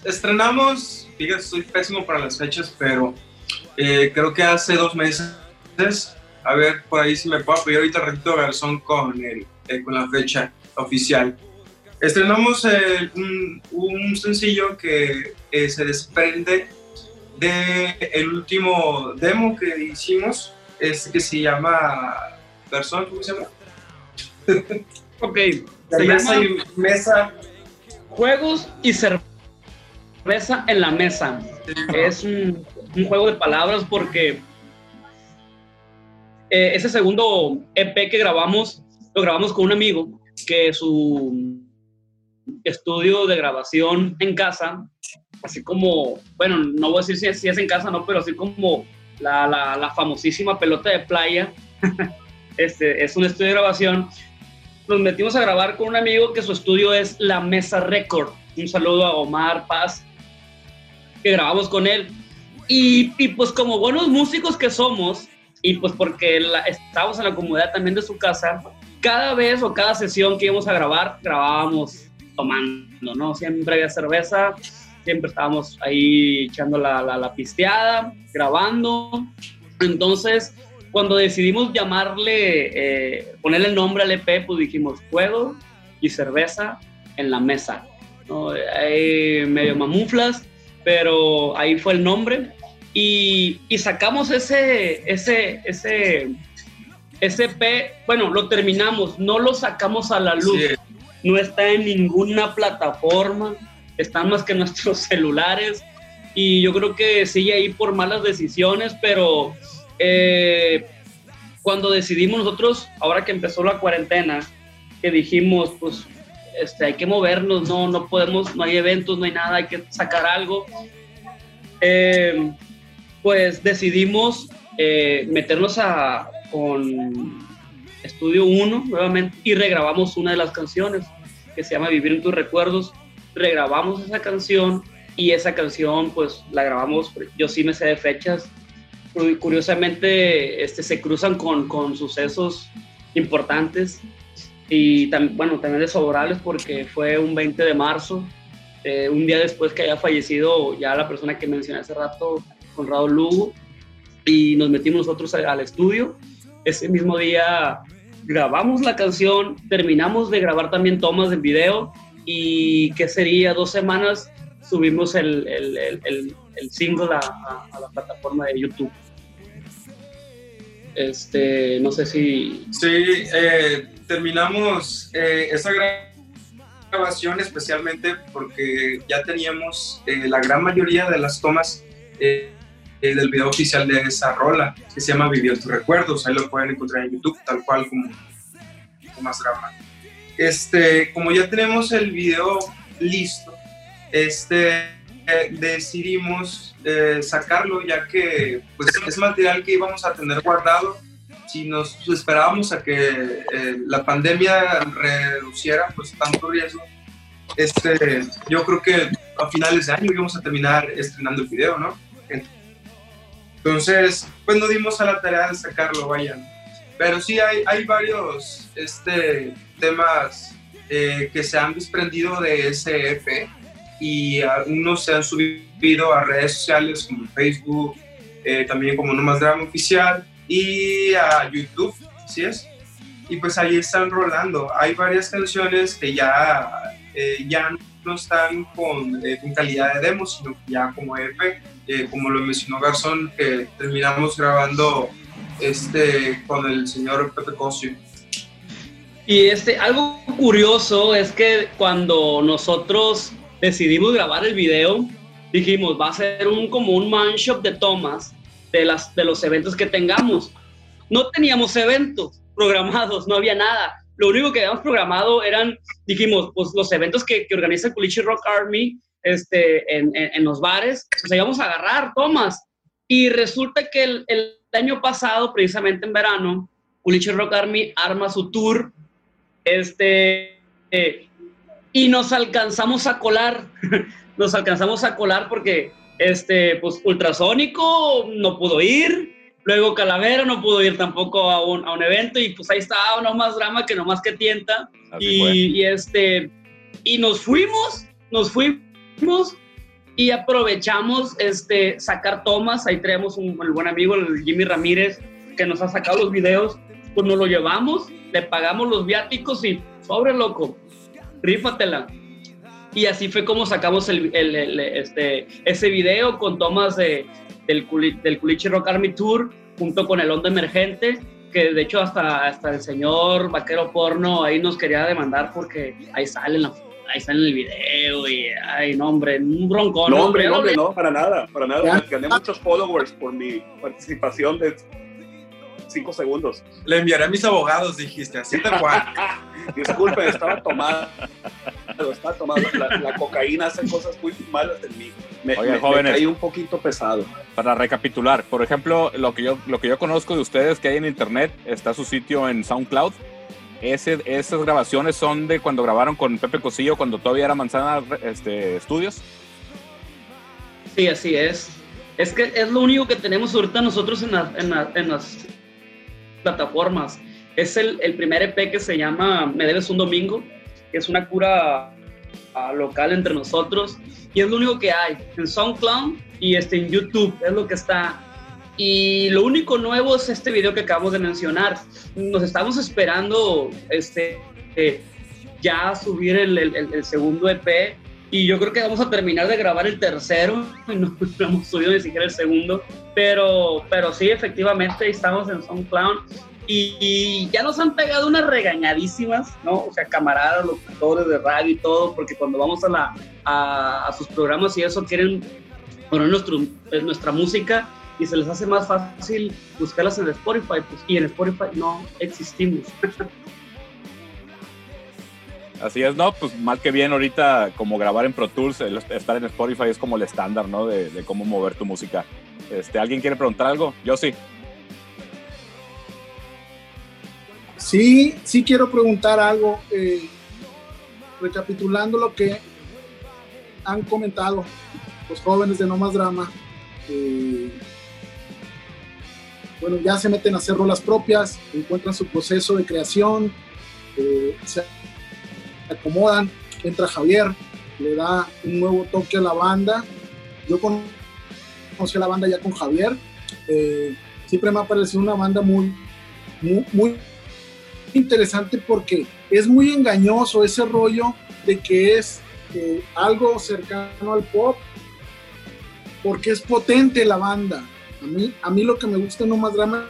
Speaker 9: estrenamos, fíjate, soy pésimo para las fechas, pero eh, creo que hace dos meses, a ver, por ahí si me puedo pedir ahorita ratito Garzón con, el, eh, con la fecha oficial. Estrenamos eh, un, un, sencillo que eh, se desprende del el último demo que hicimos, es que se llama Garzón, ¿cómo se llama?
Speaker 5: ok.
Speaker 9: Mesa y mesa.
Speaker 5: Juegos y cerveza en la mesa. Es un, un, juego de palabras porque eh, ese segundo EP que grabamos, lo grabamos con un amigo que su estudio de grabación en casa, así como, bueno, no voy a decir si es, si es en casa, no, pero así como la, la, la famosísima pelota de playa, este, es un estudio de grabación. Nos metimos a grabar con un amigo que su estudio es La Mesa Record. Un saludo a Omar Paz, que grabamos con él. Y, y pues como buenos músicos que somos, y pues porque la, estábamos en la comodidad también de su casa, cada vez o cada sesión que íbamos a grabar, grabábamos tomando, ¿no? Siempre había cerveza, siempre estábamos ahí echando la, la, la pisteada, grabando. Entonces, cuando decidimos llamarle, eh, ponerle el nombre al EP, pues dijimos juego y cerveza en la mesa. ¿no? Hay medio mamuflas, pero ahí fue el nombre. Y, y sacamos ese, ese, ese, ese EP, bueno, lo terminamos, no lo sacamos a la luz. Sí. No está en ninguna plataforma, están más que nuestros celulares. Y yo creo que sigue ahí por malas decisiones, pero eh, cuando decidimos nosotros, ahora que empezó la cuarentena, que dijimos, pues este, hay que movernos, no, no podemos, no hay eventos, no hay nada, hay que sacar algo. Eh, pues decidimos eh, meternos a, con Estudio 1 nuevamente y regrabamos una de las canciones que se llama Vivir en tus recuerdos. Regrabamos esa canción y esa canción pues la grabamos, yo sí me sé de fechas, curiosamente este, se cruzan con, con sucesos importantes y tam, bueno, también desfavorables porque fue un 20 de marzo eh, un día después que haya fallecido ya la persona que mencioné hace rato, Conrado Lugo, y nos metimos nosotros al estudio. Ese mismo día grabamos la canción, terminamos de grabar también tomas del video y que sería dos semanas subimos el, el, el, el single a, a, a, la plataforma de YouTube. Este, no sé si...
Speaker 9: Sí, eh, terminamos eh, esa grabación especialmente porque ya teníamos eh, la gran mayoría de las tomas eh, del video oficial de esa rola, que se llama Vivió tus recuerdos, ahí lo pueden encontrar en YouTube, tal cual como, como más drama. Este, como ya tenemos el video listo, este, eh, decidimos eh, sacarlo ya que pues, es material que íbamos a tener guardado. Si nos esperábamos a que eh, la pandemia reduciera pues tanto riesgo, este, yo creo que a finales de año íbamos a terminar estrenando el video, ¿no? Entonces, pues nos dimos a la tarea de sacarlo, vayan. Pero sí hay, hay varios este, temas que se han desprendido de ese EP y algunos se han subido a redes sociales como Facebook, eh, también como No Más Drama Oficial y a YouTube, ¿sí es? Y pues ahí están rolando. Hay varias canciones que ya, eh, ya no están con, eh, con, calidad de demo, sino ya como EP, eh, como lo mencionó Garzón, que terminamos grabando este, con el señor Pepe Cosio.
Speaker 5: Y este, algo curioso es que cuando nosotros decidimos grabar el video, dijimos, va a ser un, como un man shop de tomas de, las, de los eventos que tengamos. No teníamos eventos programados, no había nada. Lo único que habíamos programado eran, dijimos, pues los eventos que, que organiza el Culichi Rock Army este, en, en, en, los bares, pues íbamos a agarrar tomas. Y resulta que el, el año pasado, precisamente en verano, Culichi Rock Army arma su tour este, eh, y nos alcanzamos a colar, nos alcanzamos a colar porque este, pues Ultrasónico no pudo ir, luego Calavera no pudo ir tampoco a un, a un evento y pues ahí estaba no más drama que no más que tienta. Y, y, este, y nos fuimos, nos fuimos y aprovechamos este, sacar tomas, ahí tenemos un, el buen amigo el Jimmy Ramírez que nos ha sacado los videos, pues nos lo llevamos, le pagamos los viáticos y sobre loco, rífatela. Y así fue como sacamos el, el, el, este, ese video con tomas de, del, del Culiche Rock Army Tour junto con el Onda Emergente, que de hecho hasta, hasta el señor Vaquero Porno ahí nos quería demandar porque ahí sale en la ahí sale en el video y ay no hombre un broncón.
Speaker 3: No hombre no, hombre, no para nada para nada. Gané muchos followers por mi participación de cinco segundos.
Speaker 9: Le enviaré a mis abogados, dijiste, así te
Speaker 3: Disculpen, estaba tomado. Estaba tomado. La, la, cocaína hace cosas muy malas en mí. Me,
Speaker 4: Oye,
Speaker 3: me,
Speaker 4: jóvenes,
Speaker 3: me caí un poquito pesado.
Speaker 4: Para recapitular, por ejemplo, lo que yo, lo que yo conozco de ustedes que hay en internet, está su sitio en SoundCloud. Ese, esas grabaciones son de cuando grabaron con Pepe Cosillo, cuando todavía era Manzana este, Estudios.
Speaker 5: Sí, así es. Es que es lo único que tenemos ahorita nosotros en, la, en, la, en las plataformas. Es el, el, primer EP que se llama Me Debes un Domingo, que es una cura uh, local entre nosotros. Y es lo único que hay en SoundCloud y este, en YouTube, es lo que está. Y lo único nuevo es este video que acabamos de mencionar. Nos estamos esperando este, eh, ya subir el, el, segundo EP y yo creo que vamos a terminar de grabar el tercero no, no hemos subido ni siquiera el segundo pero, pero sí, efectivamente estamos en SoundCloud y, y, ya nos han pegado unas regañadísimas, ¿no? O sea, camaradas, los actores de radio y todo, porque cuando vamos a, la, a, a sus programas y eso quieren poner nuestro, nuestra música y se les hace más fácil buscarlas en Spotify, pues, y en Spotify no existimos.
Speaker 4: Así es, ¿no? Pues más que bien ahorita como grabar en Pro Tools, estar en Spotify es como el estándar, ¿no? De, cómo mover tu música. Este, ¿Alguien quiere preguntar algo? Yo sí.
Speaker 6: Sí, sí quiero preguntar algo. Eh, recapitulando lo que han comentado los jóvenes de No Más Drama. Eh, bueno, ya se meten a hacer rolas propias, encuentran su proceso de creación, eh, acomodan, entra Javier, le da un nuevo toque a la banda. Yo conocí a la banda ya con Javier. Eh, siempre me ha parecido una banda muy, muy, interesante porque es muy engañoso ese rollo de que es eh, algo cercano al pop, porque es potente la banda. A mí, a mí lo que me gusta No Más Drama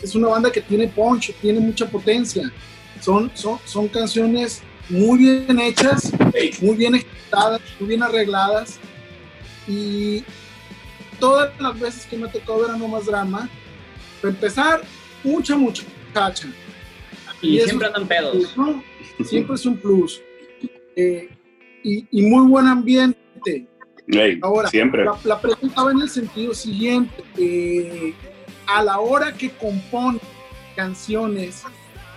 Speaker 6: es una banda que tiene punch, tiene mucha potencia. Son, son, son canciones muy bien hechas, muy bien ejecutadas, muy bien arregladas. Y todas las veces que me tocó ver a No Más Drama, para empezar, mucha muchacha.
Speaker 5: Y,
Speaker 6: eso
Speaker 5: siempre andan pedos.
Speaker 6: plus, ¿no? Siempre es un plus. Eh, y, y muy buen ambiente. Ahora,
Speaker 3: siempre.
Speaker 6: La, la pregunta va en el sentido siguiente. eh, a la hora que componen canciones,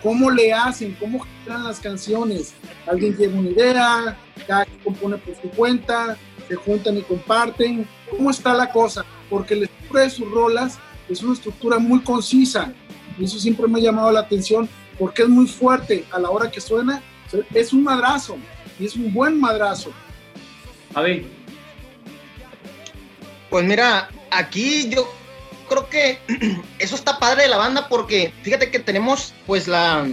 Speaker 6: ¿cómo le hacen? ¿Cómo generan las canciones? ¿Alguien lleva una idea? ¿Cada quien compone por su cuenta? ¿Se juntan y comparten? ¿Cómo está la cosa? Porque la estructura de sus rolas es una estructura muy concisa. Y eso siempre me ha llamado la atención porque es muy fuerte. A la hora que suena, es un madrazo. Y es un buen madrazo.
Speaker 5: Javi,
Speaker 10: Pues mira, aquí yo creo que eso está padre de la banda porque fíjate que tenemos pues la,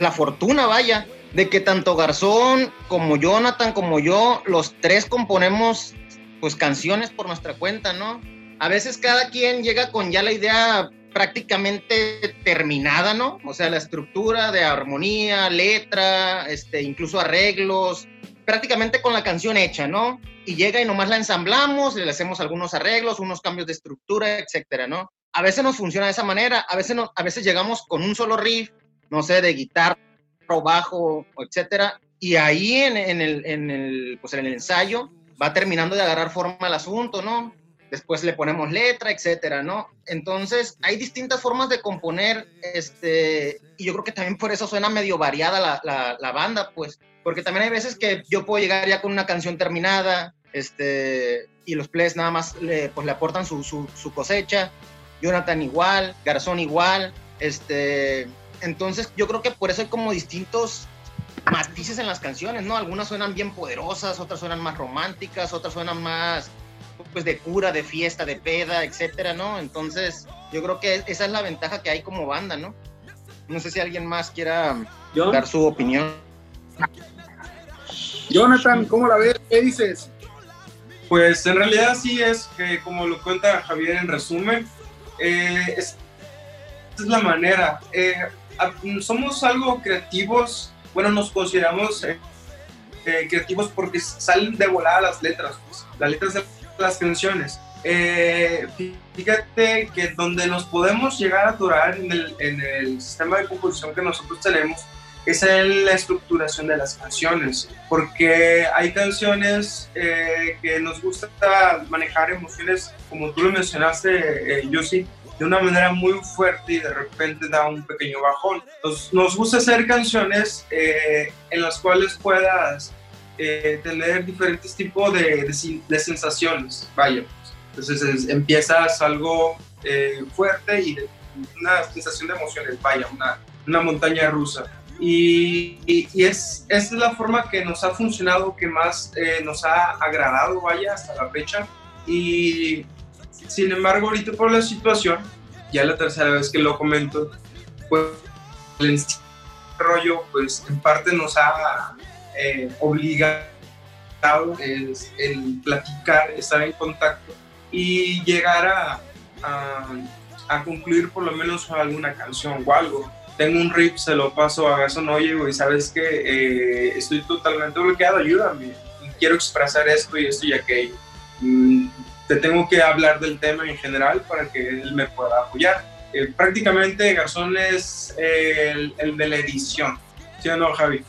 Speaker 10: la fortuna, vaya, de que tanto Garzón como Jonathan como yo, los tres componemos pues canciones por nuestra cuenta, ¿no? A veces cada quien llega con ya la idea prácticamente terminada, ¿no? O sea, la estructura de armonía, letra, este, incluso arreglos, prácticamente con la canción hecha, ¿no? Y llega y nomás la ensamblamos, le hacemos algunos arreglos, unos cambios de estructura, etcétera, ¿no? A veces nos funciona de esa manera, a veces, no, a veces llegamos con un solo riff, no sé, de guitarra o bajo, etcétera, y ahí en, el, en, el, pues en el ensayo va terminando de agarrar forma el asunto, ¿no? Después le ponemos letra, etcétera, ¿no? Entonces, hay distintas formas de componer, este, y yo creo que también por eso suena medio variada la, la, banda, pues, porque también hay veces que yo puedo llegar ya con una canción terminada, este, y los players nada más le, pues, le aportan su, su, su cosecha, Jonathan igual, Garzón igual, este, entonces yo creo que por eso hay como distintos matices en las canciones, ¿no? Algunas suenan bien poderosas, otras suenan más románticas, otras suenan más pues de cura, de fiesta, de peda, etcétera, ¿no? Entonces, yo creo que esa es la ventaja que hay como banda, ¿no? No sé si alguien más quiera
Speaker 5: ¿Yo?
Speaker 10: dar su opinión.
Speaker 6: Jonathan, ¿cómo la ves? ¿Qué dices?
Speaker 9: Pues en realidad sí es que, como lo cuenta Javier en resumen, eh, es, es la manera. Eh, a- somos algo creativos, bueno, nos consideramos eh, eh, creativos porque salen de volada las letras, pues, las letras de las canciones. Eh, fíjate que donde nos podemos llegar a aturar en el, en el sistema de composición que nosotros tenemos es en la estructuración de las canciones, porque hay canciones eh, que nos gusta manejar emociones, como tú lo mencionaste, eh, Yossi, de una manera muy fuerte y de repente da un pequeño bajón. Nos, nos gusta hacer canciones eh, en las cuales puedas eh, tener diferentes tipos de, de, de sensaciones, vaya. Entonces es- empiezas algo eh, fuerte y de- una sensación de emociones, vaya, una, una montaña rusa. Y, y- y es, esa es la forma que nos ha funcionado, que más eh, nos ha agradado, vaya, hasta la fecha. Y sin embargo, ahorita por la situación, ya la tercera vez que lo comento, pues el rollo, pues en parte nos ha eh, obligado es, el platicar, estar en contacto y llegar a, a, a concluir por lo menos alguna canción o algo tengo un riff, se lo paso a Garzón, oye, güey, sabes que eh, estoy totalmente bloqueado, ayúdame, quiero expresar esto y esto y aquello. Mm, te tengo que hablar del tema en general para que él me pueda apoyar. Eh, prácticamente Garzón es el, el, de la edición, ¿sí o no, Javi?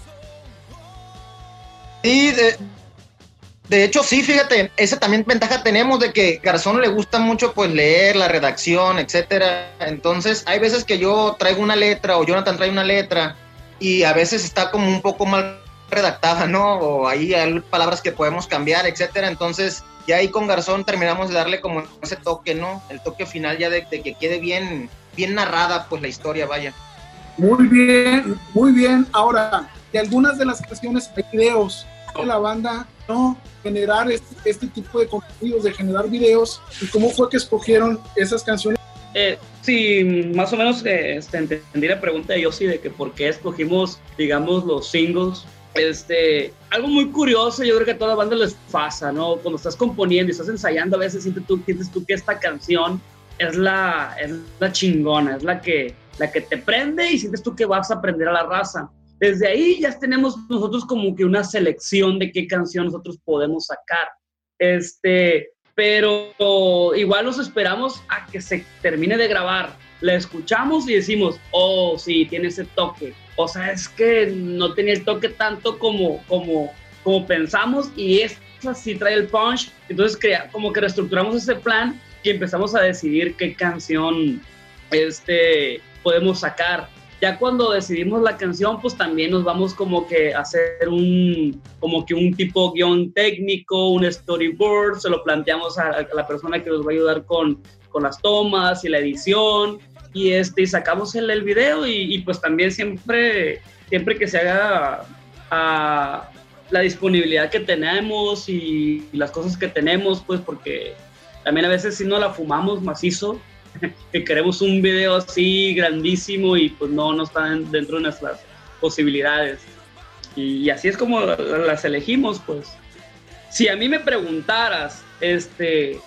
Speaker 10: Sí, de, hecho, sí, fíjate, esa también ventaja tenemos de que Garzón le gusta mucho pues leer la redacción, etcétera. Entonces, hay veces que yo traigo una letra o Jonathan trae una letra y a veces está como un poco mal redactada, ¿no? O ahí hay palabras que podemos cambiar, etcétera. Entonces, ya ahí con Garzón terminamos de darle como ese toque, ¿no? El toque final ya de, que quede bien, bien narrada pues la historia, vaya.
Speaker 6: Muy bien, muy bien. Ahora, de algunas de las canciones hay videos. La banda no generar este, tipo de contenidos, de generar videos? ¿Y cómo fue que escogieron esas canciones?
Speaker 5: Eh, sí, más o menos eh, este, entendí la pregunta de Yossi de que por qué escogimos, digamos, los singles. Este, algo muy curioso, yo creo que a toda banda les pasa, ¿no? Cuando estás componiendo y estás ensayando, a veces sientes tú, sientes tú que esta canción es la, es la chingona, es la que, la que te prende y sientes tú que vas a aprender a la raza. Desde ahí ya tenemos nosotros como que una selección de qué canción nosotros podemos sacar. Este, pero igual nos esperamos a que se termine de grabar. La escuchamos y decimos, oh, sí, tiene ese toque. O sea, es que no tenía el toque tanto como, como, como pensamos y esta sí trae el punch. Entonces, crea, como que reestructuramos ese plan y empezamos a decidir qué canción este, podemos sacar. Ya cuando decidimos la canción, pues también nos vamos como que a hacer un, como que un tipo guion técnico, un storyboard, se lo planteamos a, a la persona que nos va a ayudar con, con las tomas y la edición y este y sacamos el, el video y, y, pues también siempre siempre que se haga a la disponibilidad que tenemos y, y, las cosas que tenemos pues porque también a veces si no la fumamos macizo que queremos un video así grandísimo y pues no no están dentro de nuestras posibilidades y, y así es como las elegimos pues si a mí me preguntaras este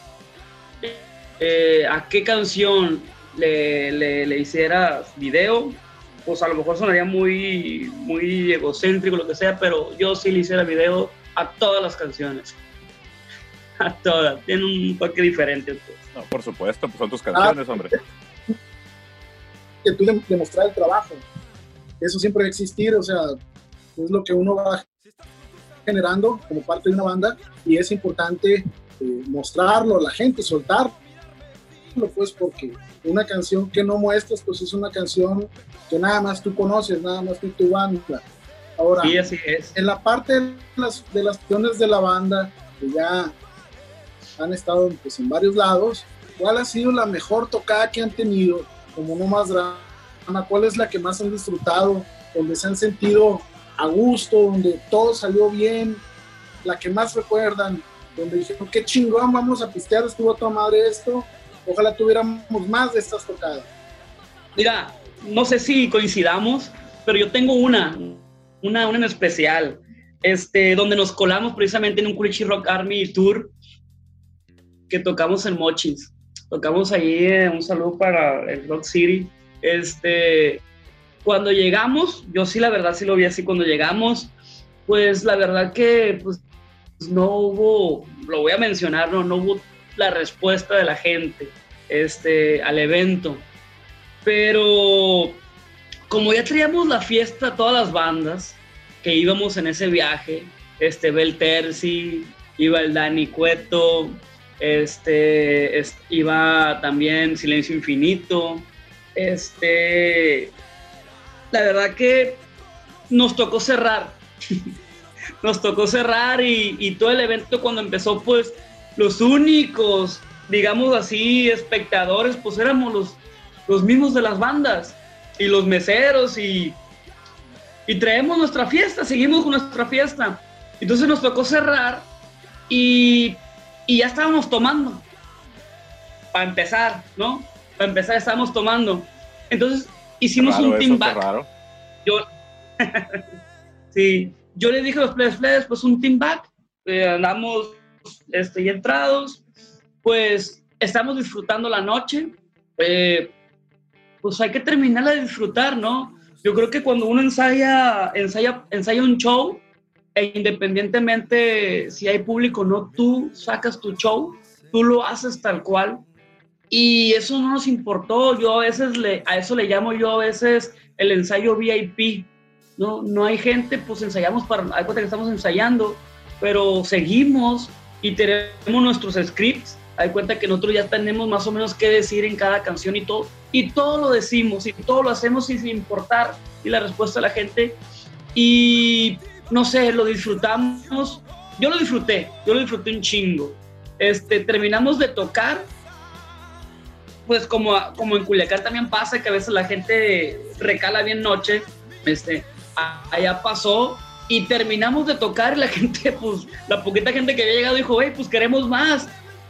Speaker 5: eh, a qué canción le, le, le, hicieras video, pues a lo mejor sonaría muy, muy egocéntrico, lo que sea, pero yo sí le hiciera video a todas las canciones. A todas. Tiene un toque diferente. Pues.
Speaker 4: No, por supuesto, pues son tus canciones, ah, hombre.
Speaker 6: Que tú demostrar el trabajo. Eso siempre va a existir, o sea, es lo que uno va generando como parte de una banda y es importante eh, mostrarlo a la gente, soltarlo, pues porque una canción que no muestras, pues es una canción que nada más tú conoces, nada más tú tu banda. Ahora,
Speaker 5: sí, así es.
Speaker 6: en la parte de las, de las canciones de la banda, que ya han estado pues, en varios lados, ¿cuál ha sido la mejor tocada que han tenido? Como no más drama, ¿cuál es la que más han disfrutado? Donde se han sentido a gusto, donde todo salió bien, la que más recuerdan, donde dijeron, qué chingón, vamos a pistear, estuvo a toda madre esto, ojalá tuviéramos más de estas tocadas.
Speaker 5: Mira, no sé si coincidamos, pero yo tengo una, una, una en especial, este, donde nos colamos precisamente en un Culichi Rock Army Tour que tocamos en Mochis. Tocamos ahí, eh, un saludo para el Rock City. Este, cuando llegamos, yo sí la verdad sí lo vi así, cuando llegamos, pues la verdad que pues, no hubo, lo voy a mencionar, no, no hubo la respuesta de la gente este, al evento. Pero como ya traíamos la fiesta, todas las bandas que íbamos en ese viaje, este, Bel Terzi, iba el Dani Cueto, este, iba también Silencio Infinito, este, la verdad que nos tocó cerrar, nos tocó cerrar y, y todo el evento cuando empezó, pues los únicos, digamos así, espectadores, pues éramos los, los mismos de las bandas y los meseros y, y traemos nuestra fiesta, seguimos con nuestra fiesta. Entonces nos tocó cerrar y, y ya estábamos tomando. Para empezar, ¿no? Para empezar estábamos tomando. Entonces hicimos un team back.
Speaker 4: Raro.
Speaker 5: Yo, sí, yo le dije a los players, players, pues un team back. Eh, andamos este, y entrados, pues estamos disfrutando la noche, eh, pues hay que terminarla de disfrutar, ¿no? Yo creo que cuando uno ensaya, ensaya, ensaya un show, e independientemente si hay público o no, tú sacas tu show, tú lo haces tal cual, y eso no nos importó, yo a veces le, a eso le llamo yo a veces el ensayo VIP, ¿no? No hay gente, pues ensayamos para, cuenta que estamos ensayando, pero seguimos, y tenemos nuestros scripts. Hay cuenta que nosotros ya tenemos más o menos qué decir en cada canción y todo. Y todo lo decimos y todo lo hacemos sin importar y la respuesta de la gente. Y no sé, lo disfrutamos. Yo lo disfruté, yo lo disfruté un chingo. Este, terminamos de tocar. Pues como, como en Culiacán también pasa que a veces la gente recala bien noche. Este, allá pasó Y terminamos de tocar la gente, pues, la poquita gente que había llegado dijo, hey, pues queremos más.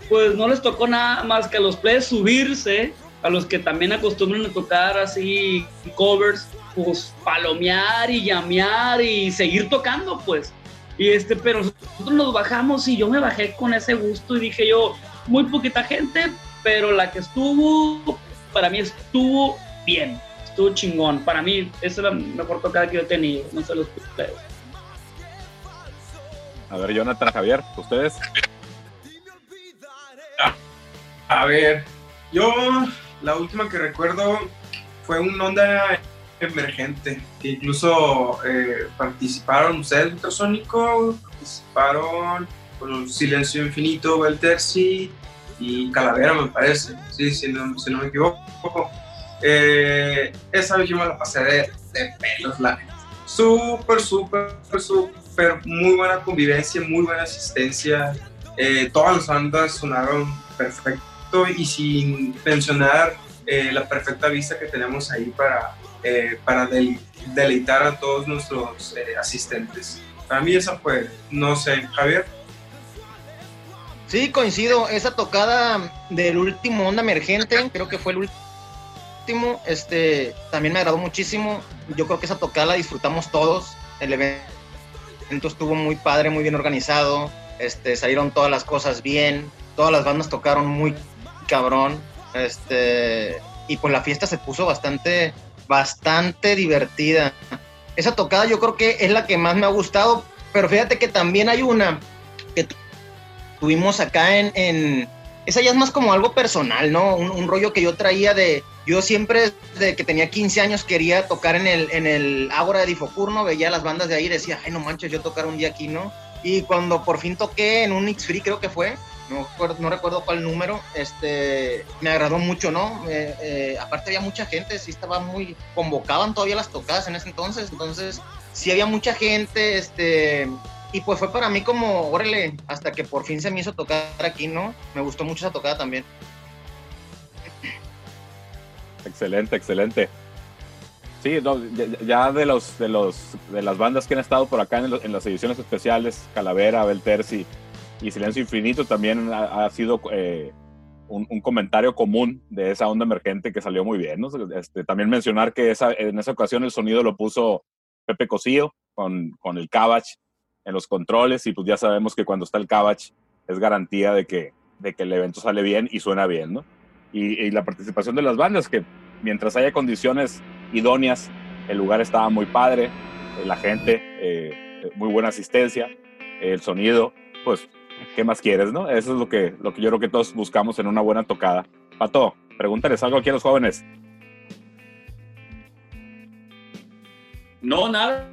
Speaker 5: Pues no les tocó nada más que a los players subirse, a los que también acostumbran a tocar así covers, pues palomear y llamear y seguir tocando, pues. Y este, pero nosotros nos bajamos y yo me bajé con ese gusto y dije yo, muy poquita gente, pero la que estuvo, para mí estuvo bien, estuvo chingón. Para mí, esa es la mejor tocada que yo he tenido, no sé los ustedes.
Speaker 4: A ver, Jonathan, Javier, ¿ustedes?
Speaker 9: A ver, yo la última que recuerdo fue un onda emergente, que incluso eh, participaron ustedes, Ultrasónico, participaron con Silencio Infinito, Belterci y Calavera, me parece, sí, si no, si no me equivoco. Eh, esa vez yo me la pasé de, de pelos, la. Súper, súper, súper, muy buena convivencia, muy buena asistencia. Eh, todas las bandas sonaron perfecto y sin mencionar eh, la perfecta vista que tenemos ahí para, eh, para del- deleitar a todos nuestros eh, asistentes. Para mí esa fue, no sé, Javier.
Speaker 10: Sí, coincido. Esa tocada del último Onda Emergente, creo que fue el último, este, también me agradó muchísimo. Yo creo que esa tocada la disfrutamos todos. El evento estuvo muy padre, muy bien organizado. Este, salieron todas las cosas bien. Todas las bandas tocaron muy cabrón. Este, y pues la fiesta se puso bastante, bastante divertida. Esa tocada yo creo que es la que más me ha gustado. Pero fíjate que también hay una que tu- tuvimos acá en, en- Esa ya es más como algo personal, ¿no? Un, rollo que yo traía de... Yo siempre, desde que tenía 15 años, quería tocar en el, en el Ágora de Difocurno, veía las bandas de ahí y decía, ay, no manches, yo tocar un día aquí, ¿no? Y cuando por fin toqué en un X-Free, creo que fue, no, no recuerdo cuál número, este, me agradó mucho, ¿no? Eh, eh, aparte había mucha gente, sí estaba muy, convocaban todavía las tocadas en ese entonces, entonces sí había mucha gente, este, y pues fue para mí como, órale, hasta que por fin se me hizo tocar aquí, ¿no? Me gustó mucho esa tocada también.
Speaker 4: Excelente, excelente. Sí, ya, de los de los de las bandas que han estado por acá en, lo- en las ediciones especiales, Calavera, Belterci y Silencio Infinito también ha, sido eh, un, comentario común de esa onda emergente que salió muy bien. Este, también mencionar que en esa ocasión el sonido lo puso Pepe Cosío con, con el Cabach en los controles y pues ya sabemos que cuando está el Cabach es garantía de que, de que el evento sale bien y suena bien, ¿no? y, y la participación de las bandas, que mientras haya condiciones idóneas, el lugar estaba muy padre, eh, la gente, eh, muy buena asistencia, el sonido, pues, ¿qué más quieres, no? Eso es lo que, lo que yo creo que todos buscamos en una buena tocada. Pato, pregúntales algo aquí a los jóvenes.
Speaker 3: No, nada.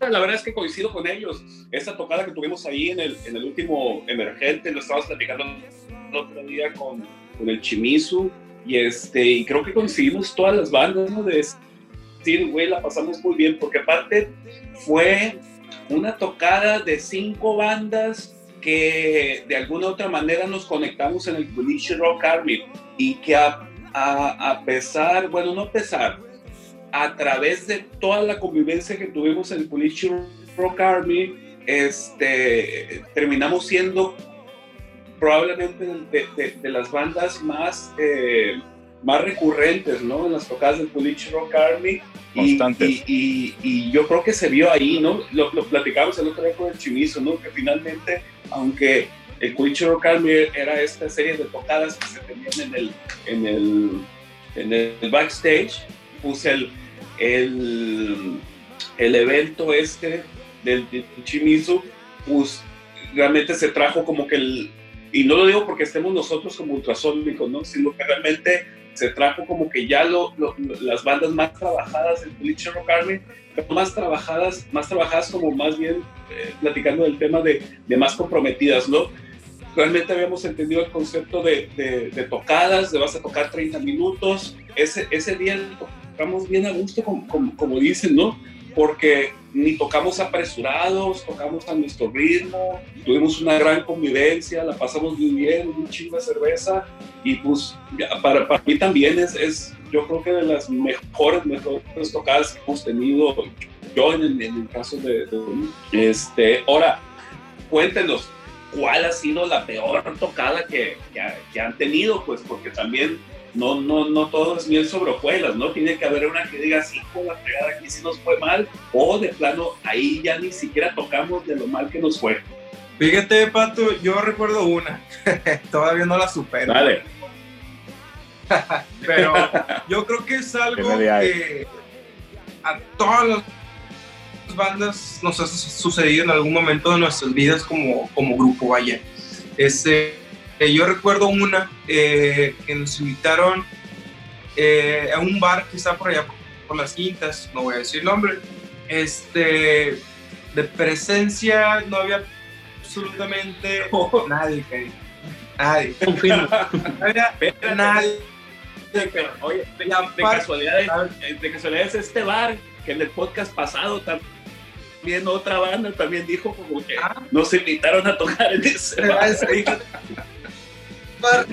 Speaker 3: La verdad es que coincido con ellos. Esa tocada que tuvimos ahí en el, en el último emergente, lo estabas platicando el otro día con, con el Chimizu, y, este, y creo que coincidimos todas las bandas, ¿no? De decir, güey, la pasamos muy bien, porque aparte fue una tocada de cinco bandas que de alguna u otra manera nos conectamos en el Bullish Rock Army y que a, a, a pesar, bueno, no pesar, a través de toda la convivencia que tuvimos en el Rock Army, este, terminamos siendo probablemente de, de- de las bandas más, eh, más recurrentes, ¿no? En las tocadas del Bullish Rock Army. Y,
Speaker 4: Constantes.
Speaker 3: y, y- y yo creo que se vio ahí, ¿no? Lo, lo platicamos el otro día con el Chimizo, ¿no? Que finalmente, aunque el Bullish Rock Army era esta serie de tocadas que se tenían en el, en el, en el backstage, pues el, el, el evento este del, del Chimizu, pues realmente se trajo como que el, y no lo digo porque estemos nosotros como ultrasónicos, ¿no? Sino que realmente se trajo como que ya lo, lo- las bandas más trabajadas del Bleacher Rock Army, pero más trabajadas, más trabajadas como más bien eh, platicando del tema de, de más comprometidas, ¿no? Realmente habíamos entendido el concepto de, de- de tocadas, de vas a tocar 30 minutos, ese, ese día tocamos bien a gusto, como, como, como dicen, ¿no? Porque ni tocamos apresurados, tocamos a nuestro ritmo, tuvimos una gran convivencia, la pasamos muy bien, un chingo de cerveza y pues para, para mí también es, es, yo creo que de las mejores, mejores tocadas que hemos tenido yo en, el- en el caso de, de- este, ahora, cuéntenos, ¿cuál ha sido la peor tocada que, que que han tenido? Pues porque también no, no, no todo es miel sobre hojuelas, ¿no? Tiene que haber una que diga, sí, con la fregada aquí sí nos fue mal, o de plano, ahí ya ni siquiera tocamos de lo mal que nos fue.
Speaker 9: Fíjate, Pato, yo recuerdo una. Todavía no la supero.
Speaker 3: Dale.
Speaker 9: Pero yo creo que es algo que a todas las bandas nos ha sucedido en algún momento de nuestras vidas como, como grupo, vaya. Este, eh, yo recuerdo una eh, que nos invitaron eh, a un bar que está por allá por, por las quintas, no voy a decir nombre. Este, de presencia no había absolutamente nadie, que- nadie.
Speaker 5: Confirmo.
Speaker 9: No había nadie.
Speaker 3: Pero, oye, de, de casualidad, de casualidad es este bar que en el podcast pasado también otra banda también dijo como que
Speaker 9: Ah.
Speaker 3: nos invitaron a tocar en ese bar.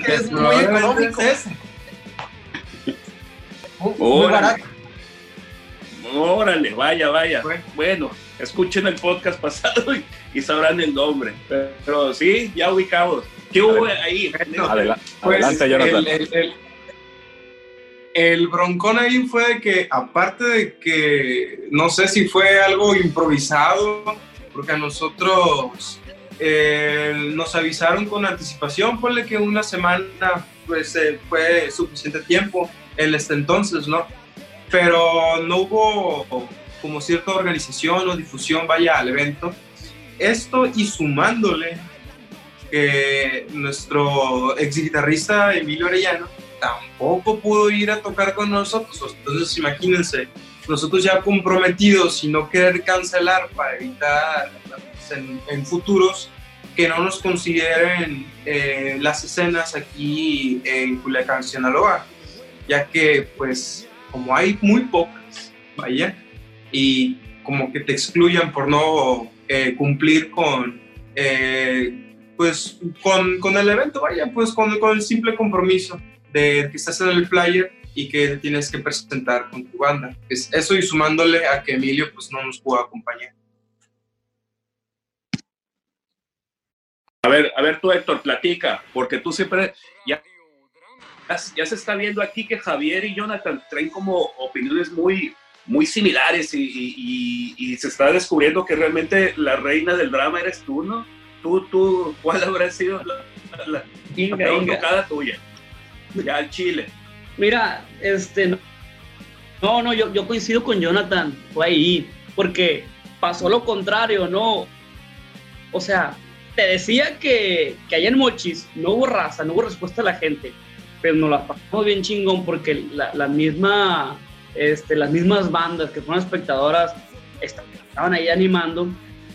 Speaker 7: Que es muy económico.
Speaker 9: es ese.
Speaker 7: Muy, muy
Speaker 3: Órale.
Speaker 7: barato.
Speaker 3: Órale, vaya, vaya.
Speaker 9: Bueno.
Speaker 3: Escuchen el podcast pasado y, y sabrán el nombre. Pero, pero sí, ya ubicamos. ¿Qué hubo ahí?
Speaker 4: Adela-
Speaker 9: Pues,
Speaker 4: adelante, Jonathan.
Speaker 9: El, el- el- el broncón ahí fue de que, aparte de que no sé si fue algo improvisado, porque a nosotros eh, nos avisaron con anticipación, ponle que una semana pues eh, fue suficiente tiempo en este entonces, ¿no? Pero no hubo como cierta organización o difusión, vaya al evento. Esto y sumándole que nuestro ex guitarrista Emilio Arellano tampoco pudo ir a tocar con nosotros. Entonces, imagínense, nosotros ya comprometidos y no querer cancelar para evitar pues, en, en futuros que no nos consideren eh, las escenas aquí en Culiacán, Sinaloa, ya que pues como hay muy pocas, vaya, y como que te excluyan por no eh, cumplir con eh, pues con, con el evento, vaya, pues con, con el simple compromiso de que estás en el flyer y que tienes que presentar con tu banda. Es eso y sumándole a que Emilio pues no nos pudo acompañar.
Speaker 3: A ver, a ver tú, Héctor, platica, porque tú siempre ya, ya, se está viendo aquí que Javier y Jonathan traen como opiniones muy, muy similares y, y- y- y se está descubriendo que realmente la reina del drama eres tú, ¿no? Tú, tú, ¿cuál habrá sido la, la- la
Speaker 5: Inga,
Speaker 3: peor
Speaker 5: inga.
Speaker 3: tuya? Ya al Chile.
Speaker 5: Mira, este, no, no, no, yo, yo coincido con Jonathan, fue ahí, porque pasó lo contrario, ¿no? O sea, te decía que, que allá en Mochis no hubo raza, no hubo respuesta de la gente, pero nos la pasamos bien chingón porque la, la misma, este, las mismas bandas que fueron espectadoras estaban ahí animando.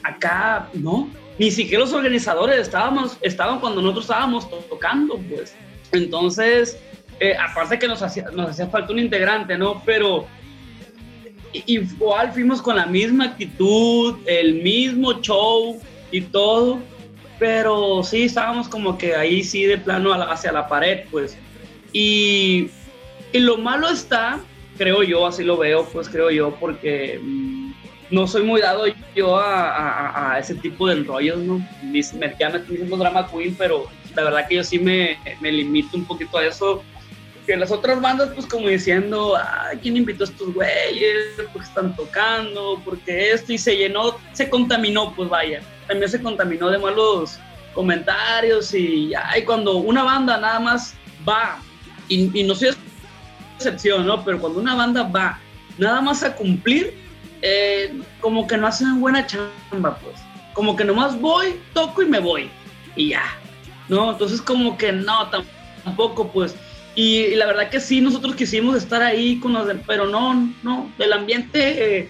Speaker 5: Acá, no, ni siquiera los organizadores estábamos, estaban cuando nosotros estábamos to- tocando, pues. Entonces, eh, aparte que nos hacía, nos hacía falta un integrante, ¿no? Pero igual fuimos con la misma actitud, el mismo show y todo, pero sí estábamos como que ahí sí de plano hacia la pared, pues. Y, y lo malo está, creo yo, así lo veo, pues creo yo, porque mm, no soy muy dado yo a, a- a ese tipo de enrollos, ¿no? Mis, me, ya me drama queen, pero la verdad que yo sí me, me limito un poquito a eso. Que las otras bandas, pues como diciendo, ay, ¿quién invitó a estos güeyes? ¿Por qué están tocando? ¿Por qué esto? Y se llenó, se contaminó, pues vaya. También se contaminó de malos comentarios y, ay, cuando una banda nada más va, y, no soy excepción, ¿no? Pero cuando una banda va nada más a cumplir, eh, como que no hacen buena chamba, pues. Como que nomás voy, toco y me voy. Y ya. ¿No? Entonces como que no, tam- tampoco, pues. Y, la verdad que sí, nosotros quisimos estar ahí con los de- pero no, no, el ambiente eh,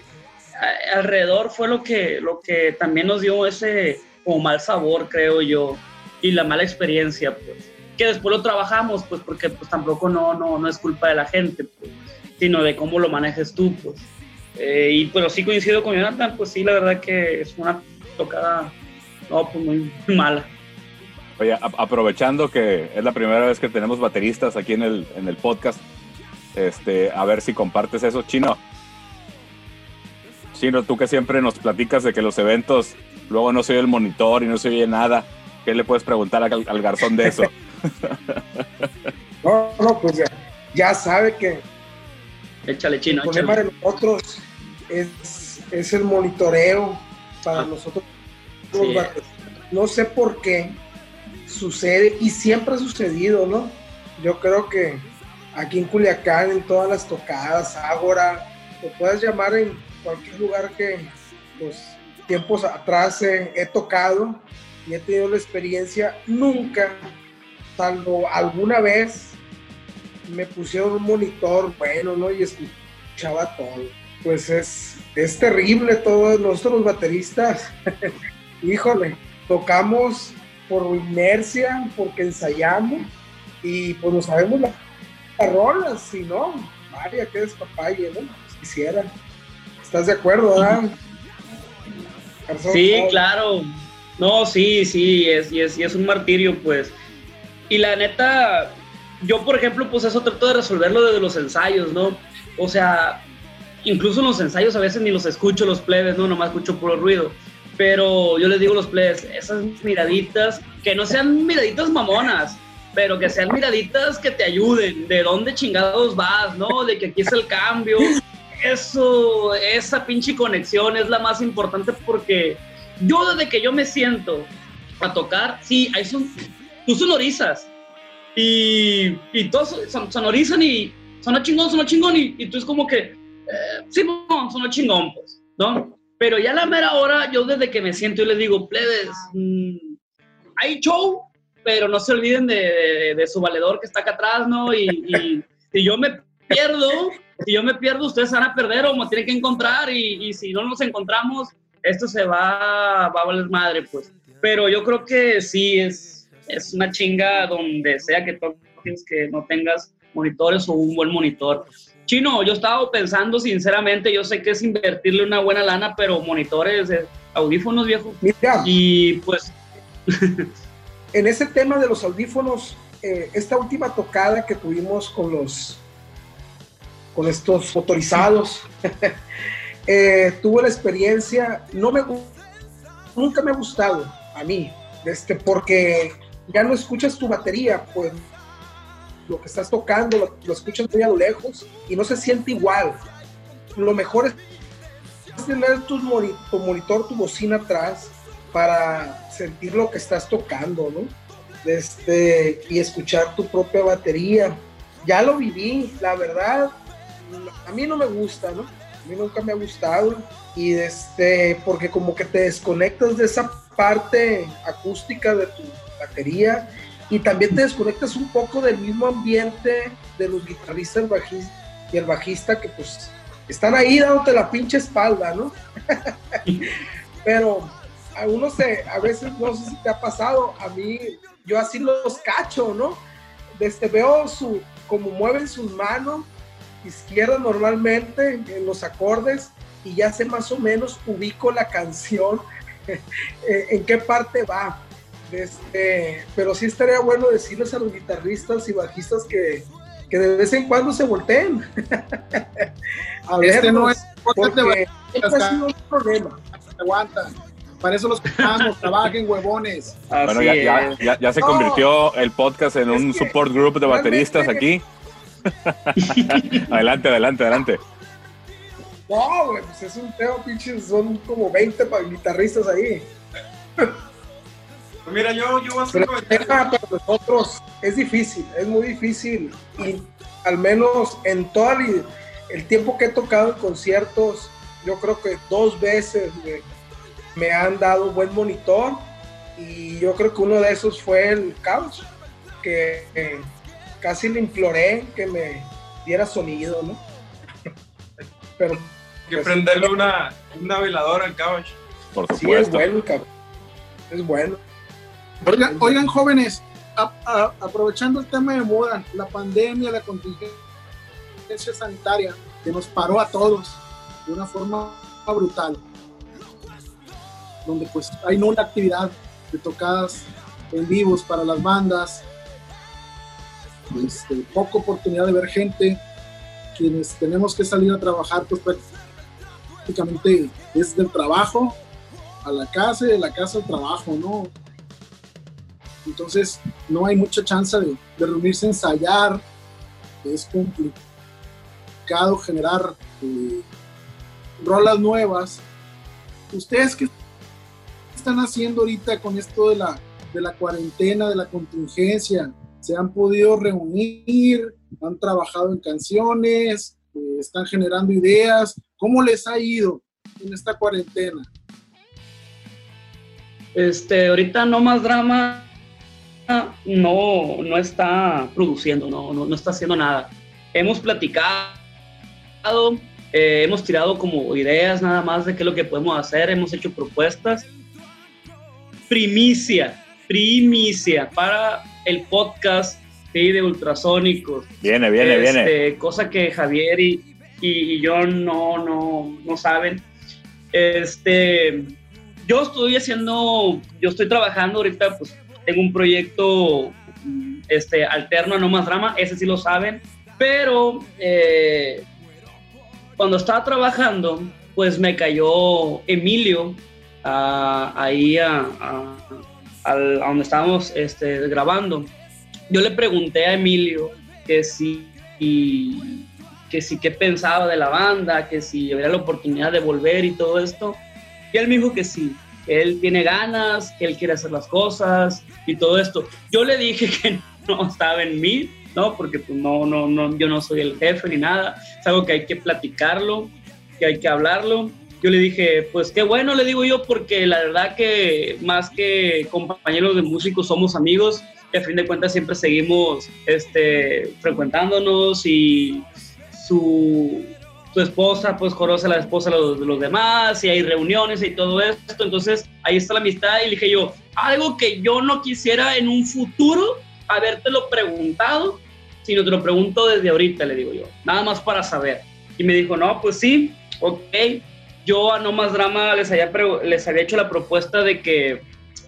Speaker 5: alrededor fue lo que, lo que también nos dio ese como mal sabor, creo yo, y la mala experiencia, pues. Que después lo trabajamos, pues, porque pues tampoco no, no, no es culpa de la gente, pues, sino de cómo lo manejes tú, pues. Eh, y pero sí coincido con Jonathan, pues sí, la verdad que es una tocada, no, pues muy mala.
Speaker 4: Oye, a- aprovechando que es la primera vez que tenemos bateristas aquí en el, en el podcast, este, a ver si compartes eso, Chino. Chino, tú que siempre nos platicas de que los eventos luego no se oye el monitor y no se oye nada, ¿qué le puedes preguntar al, al garzón de eso?
Speaker 8: No, no, pues ya, ya sabe que
Speaker 5: Échale chino,
Speaker 8: el problema
Speaker 5: échale.
Speaker 8: de nosotros es, es el monitoreo para
Speaker 5: Ah.
Speaker 8: nosotros.
Speaker 5: Sí.
Speaker 8: No sé por qué sucede y siempre ha sucedido, ¿no? Yo creo que aquí en Culiacán, en todas las tocadas, Ágora, lo puedes llamar en cualquier lugar que, pues, tiempos atrás he, he tocado y he tenido la experiencia, nunca, salvo alguna vez, me pusieron un monitor bueno, ¿no? Y escuchaba todo. Pues es, es terrible todo, nosotros los bateristas, híjole, tocamos por inercia, porque ensayamos y pues no sabemos la- las rolas, si no, vaya, qué despapalle, ¿no? Pues quisiera. ¿Estás de acuerdo? Garzón?
Speaker 5: Sí, claro. No, sí, sí, es, y, es, y es un martirio, pues. Y la neta, yo, por ejemplo, pues eso trato de resolverlo desde los ensayos, ¿no? O sea, incluso en los ensayos a veces ni los escucho los plebes, ¿no? Nomás escucho puro ruido. Pero yo les digo a los plebes, esas miraditas, que no sean miraditas mamonas, pero que sean miraditas que te ayuden, de dónde chingados vas, ¿no? De que aquí es el cambio. Eso, esa pinche conexión es la más importante porque yo desde que yo me siento a tocar, sí, hay son, tú sonorizas y, y todos son- sonorizan y sonó chingón, sonó chingón y, y tú es como que, eh, sí, sonó chingón, pues, ¿no? Pero ya a la mera hora, yo desde que me siento y les digo, plebes, mm, hay show, pero no se olviden de, de- de su valedor que está acá atrás, ¿no? Y, y si yo me pierdo, si yo me pierdo, ustedes van a perder o me tienen que encontrar y, y si no nos encontramos, esto se va, va a valer madre, pues. Pero yo creo que sí, es, es una chinga donde sea que toques que no tengas monitores o un buen monitor. Chino, yo estaba pensando sinceramente, yo sé que es invertirle una buena lana, pero monitores, eh, audífonos, viejo.
Speaker 8: Mira,
Speaker 5: Y pues,
Speaker 8: en ese tema de los audífonos, eh, esta última tocada que tuvimos con los con estos motorizados, eh, tuve la experiencia, no me nunca me ha gustado a mí, este, porque ya no escuchas tu batería, pues lo que estás tocando lo, lo escuchas muy a lo lejos y no se siente igual. Lo mejor es tener tu, tu monitor, tu bocina atrás para sentir lo que estás tocando, ¿no? Este, y escuchar tu propia batería. Ya lo viví, la verdad, a mí no me gusta, ¿no? A mí nunca me ha gustado. Y este, porque como que te desconectas de esa parte acústica de tu batería y también te desconectas un poco del mismo ambiente de los guitarristas bajista, y el bajista que pues están ahí dándote la pinche espalda, ¿no? Pero a uno se, a veces no sé si te ha pasado, a mí yo así los cacho, ¿no? Desde veo su, como mueven sus manos izquierda normalmente en los acordes y ya sé más o menos ubico la canción eh, en qué parte va. Este, pero sí estaría bueno decirles a los guitarristas y bajistas que, que de vez en cuando se volteen. a
Speaker 6: Este no es
Speaker 8: porque este ha sido un problema.
Speaker 6: aguanta. Para eso los compramos, trabajen, huevones.
Speaker 5: así
Speaker 4: Bueno, ya, ya, ya, ya se
Speaker 8: No.
Speaker 4: convirtió el podcast en un
Speaker 8: que
Speaker 4: support group de bateristas aquí. adelante, adelante, adelante.
Speaker 8: No, güey, pues es un tema, pinches, son como 20 pa- guitarristas ahí.
Speaker 9: Pues mira, yo, yo voy a hacer
Speaker 8: Pero el tema para nosotros es difícil, es muy difícil. Y al menos en todo el, el tiempo que he tocado en conciertos, yo creo que dos veces güey, me han dado buen monitor. Y yo creo que uno de esos fue el Couch, que eh, casi le imploré que me diera sonido, ¿no? Pero
Speaker 9: que
Speaker 8: pues,
Speaker 9: prenderle una, una veladora al couch.
Speaker 4: Por
Speaker 8: sí es
Speaker 4: supuesto.
Speaker 8: bueno, cabrón. Es bueno.
Speaker 6: Oigan, oigan, jóvenes, aprovechando el tema de moda, la pandemia, la contingencia sanitaria que nos paró a todos de una forma brutal, donde pues hay nula actividad de tocadas en vivos para las bandas, este, poca oportunidad de ver gente, quienes tenemos que salir a trabajar pues prácticamente es del trabajo a la casa y de la casa al trabajo, ¿no? Entonces no hay mucha chance de, reunirse ensayar, es complicado generar eh, rolas nuevas. ¿Ustedes qué están haciendo ahorita con esto de la, de la cuarentena, de la contingencia? ¿Se han podido reunir? ¿Han trabajado en canciones? Eh, ¿Están generando ideas? ¿Cómo les ha ido en esta cuarentena?
Speaker 5: Este, ahorita no más drama no, no está produciendo, no, no, no está haciendo nada. Hemos platicado, eh, hemos tirado como ideas nada más de qué es lo que podemos hacer, hemos hecho propuestas. Primicia, primicia para el podcast de Ultrasónicos.
Speaker 4: Viene, viene,
Speaker 5: Este,
Speaker 4: viene.
Speaker 5: Cosa que Javier y, y, y yo no, no, no saben. Este, yo estoy haciendo, yo estoy trabajando ahorita, pues tengo un proyecto este, alterno a No Más Drama, ese sí lo saben, pero eh, cuando estaba trabajando, pues me cayó Emilio ah, ahí a, donde estábamos este, grabando. Yo le pregunté a Emilio que si, y- que si qué pensaba de la banda, que si había la oportunidad de volver y todo esto. Y él me dijo que sí, él tiene ganas, que él quiere hacer las cosas y todo esto. Yo le dije que no estaba en mí, ¿no? Porque pues, no, no, no, yo no soy el jefe ni nada. Es algo que hay que platicarlo, que hay que hablarlo. Yo le dije, pues qué bueno, le digo yo, porque la verdad que más que compañeros de músicos somos amigos y a fin de cuentas siempre seguimos este, frecuentándonos y su, su esposa pues conoce a la esposa de los, los demás y hay reuniones y todo esto, entonces ahí está la amistad y dije yo, algo que yo no quisiera en un futuro habértelo preguntado, sino te lo pregunto desde ahorita, le digo yo, nada más para saber. Y me dijo, no, pues sí, ok. Yo a No Más Drama les había, les había hecho la propuesta de que,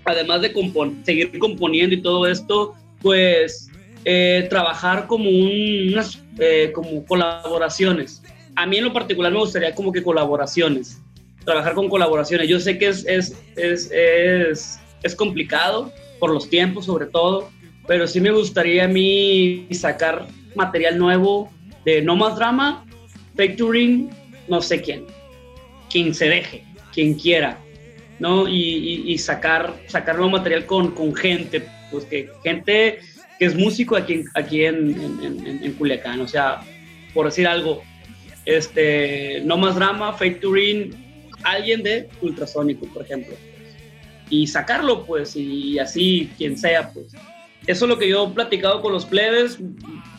Speaker 5: además de compon- seguir componiendo y todo esto, pues eh, trabajar como un- unas eh, como colaboraciones. A mí en lo particular me gustaría como que colaboraciones, trabajar con colaboraciones. Yo sé que es, es, es, es, es complicado por los tiempos sobre todo, pero sí me gustaría a mí sacar material nuevo de No Más Drama, Factoring, no sé quién, quien se deje, quien quiera, ¿no? Y, y- y sacar, sacar nuevo material con, con gente, pues que gente que es músico aquí, aquí en, en, en- en Culiacán, o sea, por decir algo, este, No Más Drama, Factoring, alguien de Ultrasónico, por ejemplo, y sacarlo, pues, y así, quien sea, pues. Eso es lo que yo he platicado con los plebes,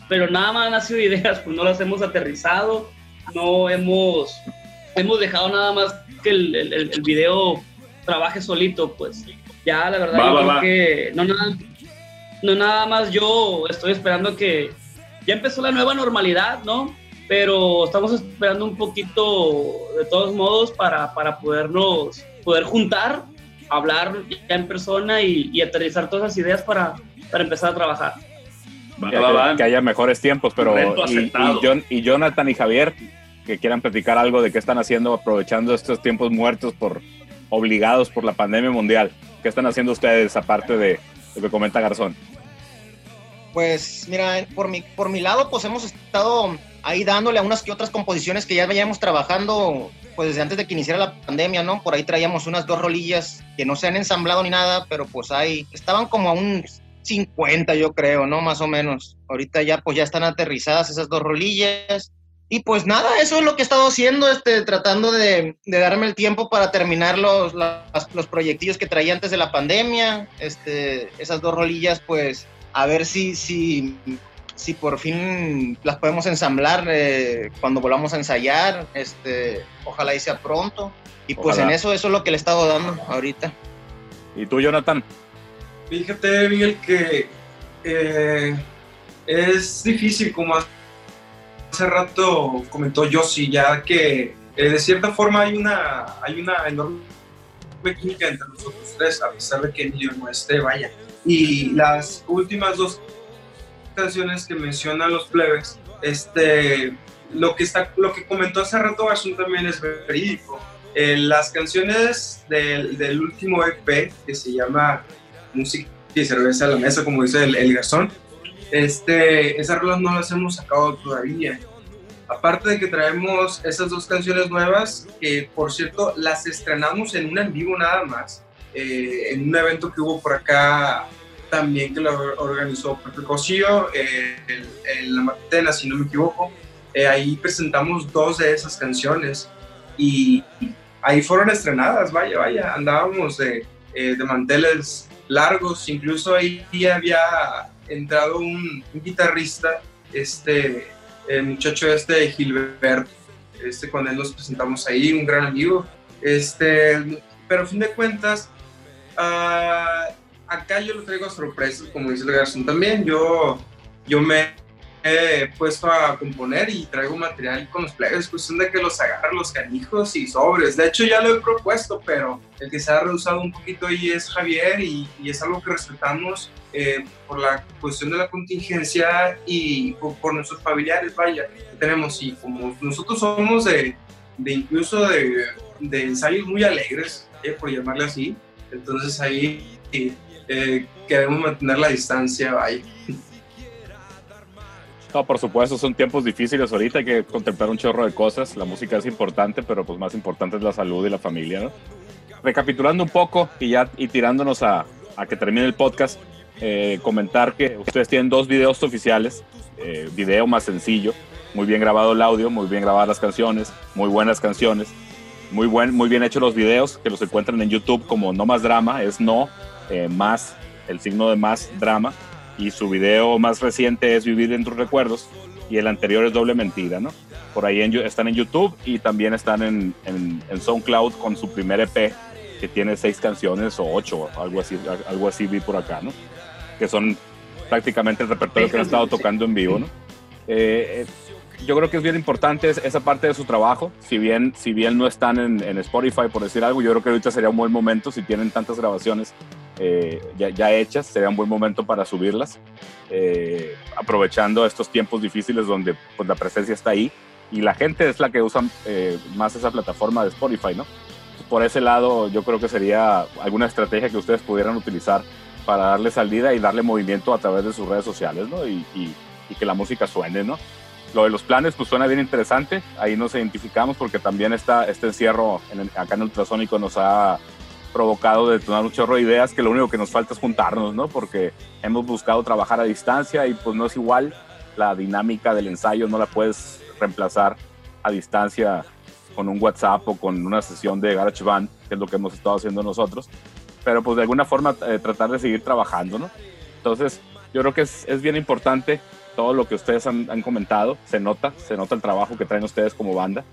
Speaker 5: pero nada más han sido ideas, pues no las hemos aterrizado, no hemos, hemos dejado nada más que el, el, el- el video trabaje solito, pues. Ya, la verdad,
Speaker 3: Va,
Speaker 5: yo
Speaker 3: va,
Speaker 5: creo
Speaker 3: va.
Speaker 5: que no nada, no nada más yo estoy esperando que ya empezó la nueva normalidad, ¿no? Pero estamos esperando un poquito, de todos modos, para, para podernos, poder juntar, hablar ya en persona y, y aterrizar todas esas ideas para, para empezar a trabajar.
Speaker 3: Va,
Speaker 4: que,
Speaker 3: va, va.
Speaker 4: que haya mejores tiempos, pero y, y Jonathan y Javier que quieran platicar algo de qué están haciendo aprovechando estos tiempos muertos por obligados por la pandemia mundial. ¿Qué están haciendo ustedes aparte de lo que comenta Garzón?
Speaker 10: Pues mira, por mi, por mi lado, pues hemos estado ahí dándole a unas que otras composiciones que ya veníamos trabajando pues desde antes de que iniciara la pandemia, ¿no? Por ahí traíamos unas dos rolillas que no se han ensamblado ni nada, pero pues ahí estaban como a un 50 yo creo, ¿no? Más o menos. Ahorita ya pues ya están aterrizadas esas dos rolillas. Y pues nada, eso es lo que he estado haciendo, este, tratando de, de darme el tiempo para terminar los, las- los proyectillos que traía antes de la pandemia. Este, esas dos rolillas, pues, a ver si, si, si por fin las podemos ensamblar eh, cuando volvamos a ensayar. Este, ojalá y sea pronto. Y pues
Speaker 4: Ojalá.
Speaker 10: en eso, eso es lo que le he estado dando ahorita.
Speaker 4: ¿Y tú, Jonathan?
Speaker 9: Fíjate, Miguel, que eh, es difícil, como hace rato comentó Yossi, ya que eh, de cierta forma hay una, hay una enorme química entre nosotros tres, a pesar de que Emilio no esté, vaya. Y las últimas dos canciones que mencionan los plebes, este, lo que, está, lo que comentó hace rato Garzón también es verídico. Eh, las canciones del, del, último EP, que se llama Música y Cerveza a la Mesa, como dice el, el Garzón, este, esas rolas no las hemos sacado todavía. Aparte de que traemos esas dos canciones nuevas, que por cierto las estrenamos en un en vivo nada más, eh, en un evento que hubo por acá también que lo organizó Pepe Cosío, eh, en La Matena, si no me equivoco. Eh, ahí presentamos dos de esas canciones y ahí fueron estrenadas, vaya, vaya, andábamos de, de manteles largos, incluso ahí había entrado un, un guitarrista, este, el muchacho este Gilberto, este, con él nos presentamos ahí, un gran amigo, este, pero a fin de cuentas, uh, acá yo lo traigo a sorpresas, como dice el Garzón también, yo, yo me he puesto a componer y traigo material con los plebes, cuestión de que los agarren los canijos y sobres. De hecho, ya lo he propuesto, pero el que se ha rehusado un poquito ahí es Javier y, y es algo que respetamos eh, por la cuestión de la contingencia y por, por, nuestros familiares, vaya, que tenemos. Y como nosotros somos de, de incluso de, de, ensayos muy alegres, eh, por llamarle así, entonces ahí eh, queremos mantener la distancia, vaya.
Speaker 4: No, por supuesto, son tiempos difíciles ahorita, hay que contemplar un chorro de cosas. La música es importante, pero pues más importante es la salud y la familia, ¿no? Recapitulando un poco y ya y tirándonos a, a que termine el podcast, eh, comentar que ustedes tienen dos videos oficiales, eh, video más sencillo, muy bien grabado el audio, muy bien grabadas las canciones, muy buenas canciones, muy, buen, muy bien hechos los videos, que los encuentran en YouTube como No Más Drama, es no eh, más, el signo de más drama y su video más reciente es Vivir en tus recuerdos y el anterior es Doble Mentira, ¿no? Por ahí en, están en YouTube y también están en, en, en, SoundCloud con su primer EP que tiene seis canciones o ocho, algo así, algo así vi por acá, ¿no? Que son prácticamente el repertorio que han estado tocando en vivo, ¿no? Eh, yo creo que es bien importante esa parte de su trabajo, si bien, si bien no están en, en Spotify, por decir algo, yo creo que ahorita sería un buen momento si tienen tantas grabaciones eh, ya, ya, hechas, sería un buen momento para subirlas, eh, aprovechando estos tiempos difíciles donde pues, la presencia está ahí y la gente es la que usa eh, más esa plataforma de Spotify, ¿no? Por ese lado, yo creo que sería alguna estrategia que ustedes pudieran utilizar para darle salida y darle movimiento a través de sus redes sociales, ¿no? Y, y, y que la música suene, ¿no? Lo de los planes, pues suena bien interesante. Ahí nos identificamos porque también está este encierro en el, acá en Ultrasónico nos ha provocado detonar un chorro de ideas que lo único que nos falta es juntarnos, ¿no? Porque hemos buscado trabajar a distancia y pues no es igual la dinámica del ensayo, no la puedes reemplazar a distancia con un WhatsApp o con una sesión de GarageBand, que es lo que hemos estado haciendo nosotros, pero pues de alguna forma eh, tratar de seguir trabajando, ¿no? Entonces, yo creo que es, es bien importante todo lo que ustedes han, han, comentado, se nota, se nota el trabajo que traen ustedes como banda,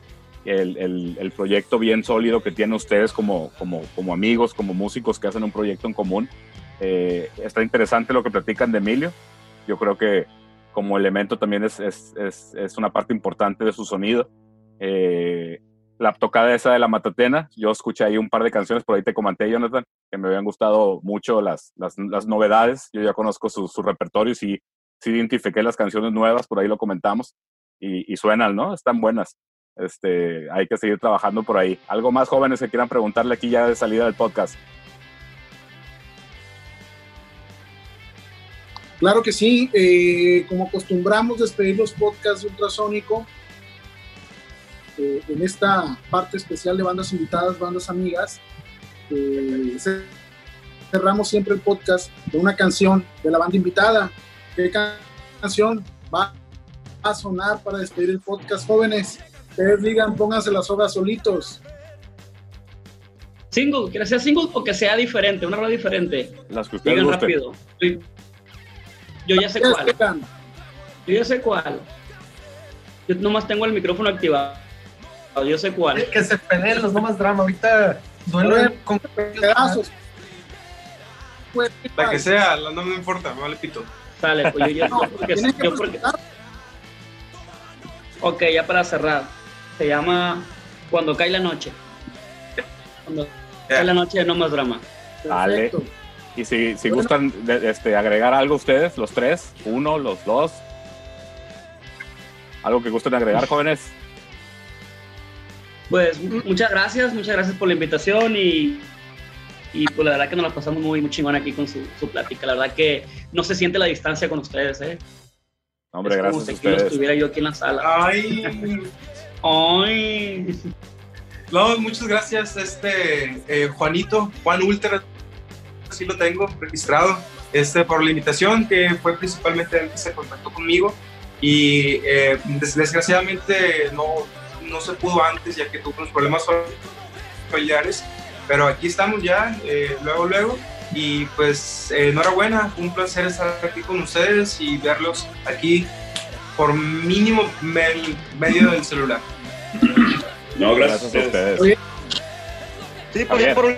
Speaker 4: el, proyecto bien sólido que tienen ustedes como, amigos, como músicos que hacen un proyecto en común. Eh, está interesante lo que platican de Emilio. Yo creo que como elemento también es, una parte importante de su sonido. Eh, la tocada esa de la Matatena, yo escuché ahí un par de canciones, por ahí te comenté, Jonathan, que me habían gustado mucho las novedades. Yo ya conozco su, su repertorio y sí, sí identifiqué las canciones nuevas, por ahí lo comentamos, y, y suenan, ¿no? Están buenas este, hay que seguir trabajando por ahí. ¿Algo más jóvenes que quieran preguntarle aquí ya de salida del podcast?
Speaker 6: Claro que sí, eh, como acostumbramos despedir los podcasts de Ultrasónico, eh, en esta parte especial de bandas invitadas, bandas amigas, eh, cerramos siempre el podcast con una canción de la banda invitada. ¿Qué canción va a sonar para despedir el podcast, jóvenes? Ustedes digan, pónganse las obras solitos.
Speaker 5: Single, que sea single o que sea diferente, una rola diferente.
Speaker 4: Las que ustedes
Speaker 5: Digan
Speaker 4: gusten.
Speaker 5: rápido. Yo ya sé cuál. Yo ya sé cuál. Yo nomás tengo el micrófono activado. Yo sé cuál.
Speaker 7: Que se peleen los nomás drama. Ahorita duele con
Speaker 6: pedazos.
Speaker 9: La que sea, no me importa, me vale pito.
Speaker 5: Sale, pues yo ya
Speaker 6: No,
Speaker 5: porque, yo porque- Ok, ya para cerrar. Se llama Cuando cae la noche. Cuando cae la noche no más drama.
Speaker 4: Dale. Y si, si
Speaker 6: Bueno.
Speaker 4: gustan de- este, agregar algo ustedes, los tres, uno, los dos. ¿Algo que gusten agregar, jóvenes?
Speaker 5: Pues muchas gracias, muchas gracias por la invitación y, y pues la verdad que nos la pasamos muy, muy chingón aquí con su, su plática. La verdad que no se siente la distancia con ustedes, ¿eh?
Speaker 4: Hombre,
Speaker 5: Es como
Speaker 4: gracias a
Speaker 5: si
Speaker 4: ustedes.
Speaker 5: estuviera yo aquí en la sala.
Speaker 9: Ay,
Speaker 5: Ay.
Speaker 9: no, muchas gracias, este eh, Juanito, Juan Ultra, así lo tengo registrado, este, por la invitación, que fue principalmente él que se contactó conmigo y eh, des- desgraciadamente no, no se pudo antes ya que tuvo unos problemas familiares, pero aquí estamos ya, eh, luego, luego. Y pues eh, enhorabuena, un placer estar aquí con ustedes y verlos aquí por mínimo me- medio del celular.
Speaker 3: No, gracias,
Speaker 4: Gracias a ustedes.
Speaker 6: Oye,
Speaker 10: Sí, pues
Speaker 4: Javier.
Speaker 10: ya por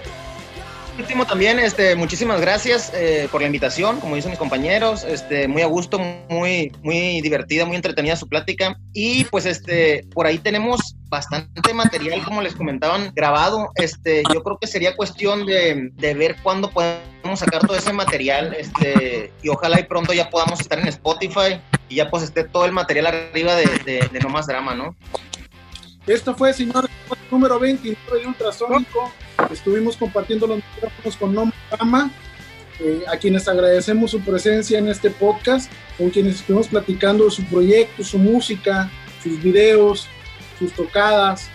Speaker 10: último también, este, muchísimas gracias eh, por la invitación, como dicen mis compañeros, este, muy a gusto, muy, muy divertida, muy entretenida su plática. Y pues este, por ahí tenemos bastante material, como les comentaban, grabado. Este, yo creo que sería cuestión de, de ver cuándo podemos sacar todo ese material, este, y ojalá y pronto ya podamos estar en Spotify y ya pues esté todo el material arriba de, de, de No Más Drama, ¿no?
Speaker 6: Esto fue, señores, número 29 de Ultrasónico. Estuvimos compartiendo los micrófonos con Nombre Rama, eh, a quienes agradecemos su presencia en este podcast, con quienes estuvimos platicando de su proyecto, su música, sus videos, sus tocadas,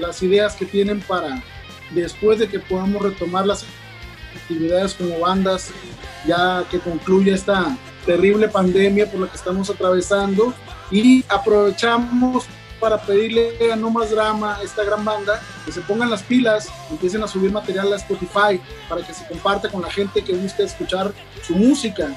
Speaker 6: las ideas que tienen para después de que podamos retomar las actividades como bandas, ya que concluya esta terrible pandemia por la que estamos atravesando. Y aprovechamos para pedirle a No Más Drama, esta gran banda, que se pongan las pilas, empiecen a subir material a Spotify para que se comparta con la gente que guste escuchar su música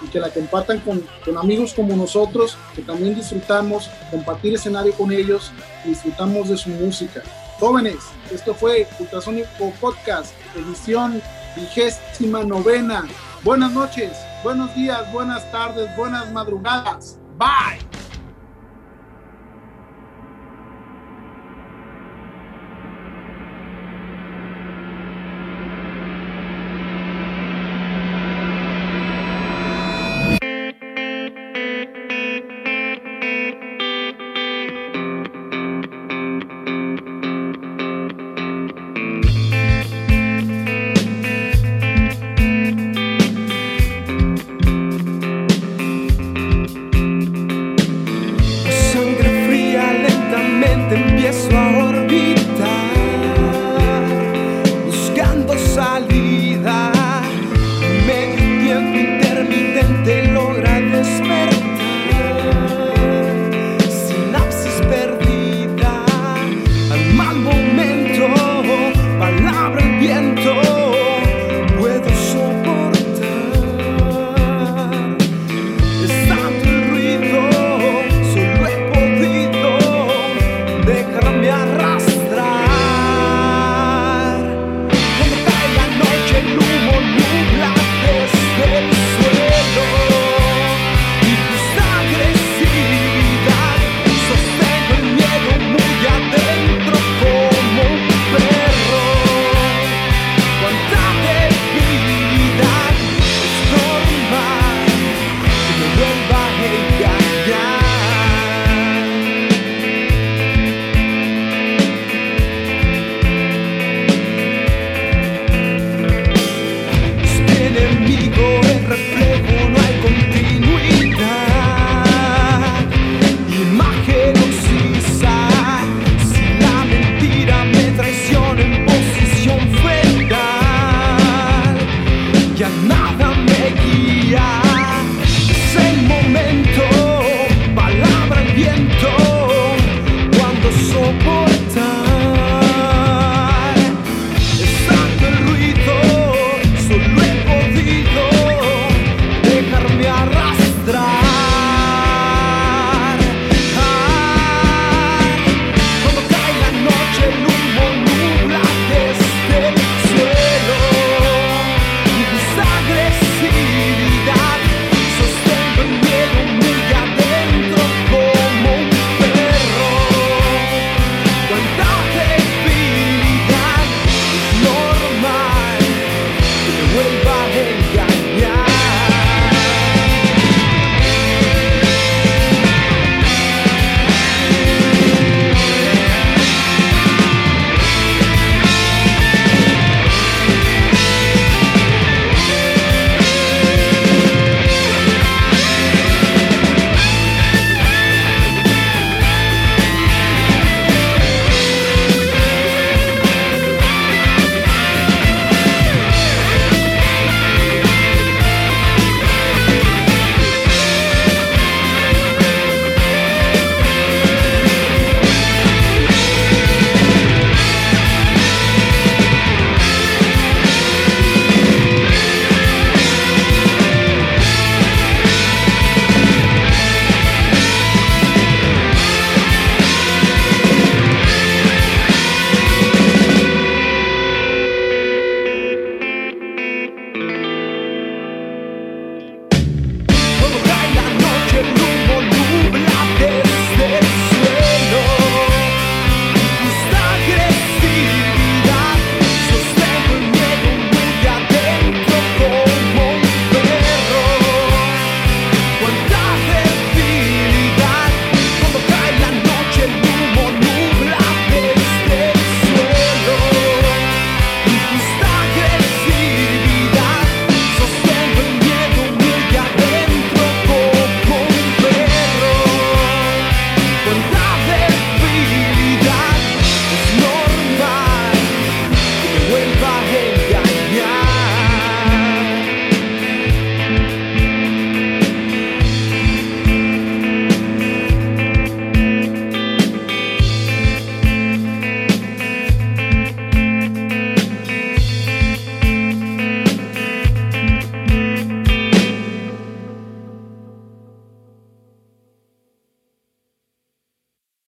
Speaker 6: y que la compartan con, amigos como nosotros, que también disfrutamos compartir escenario con ellos y disfrutamos de su música. Jóvenes, esto fue Ultrasónico Podcast, edición vigésima novena. Buenas noches, buenos días, buenas tardes, buenas madrugadas. Bye.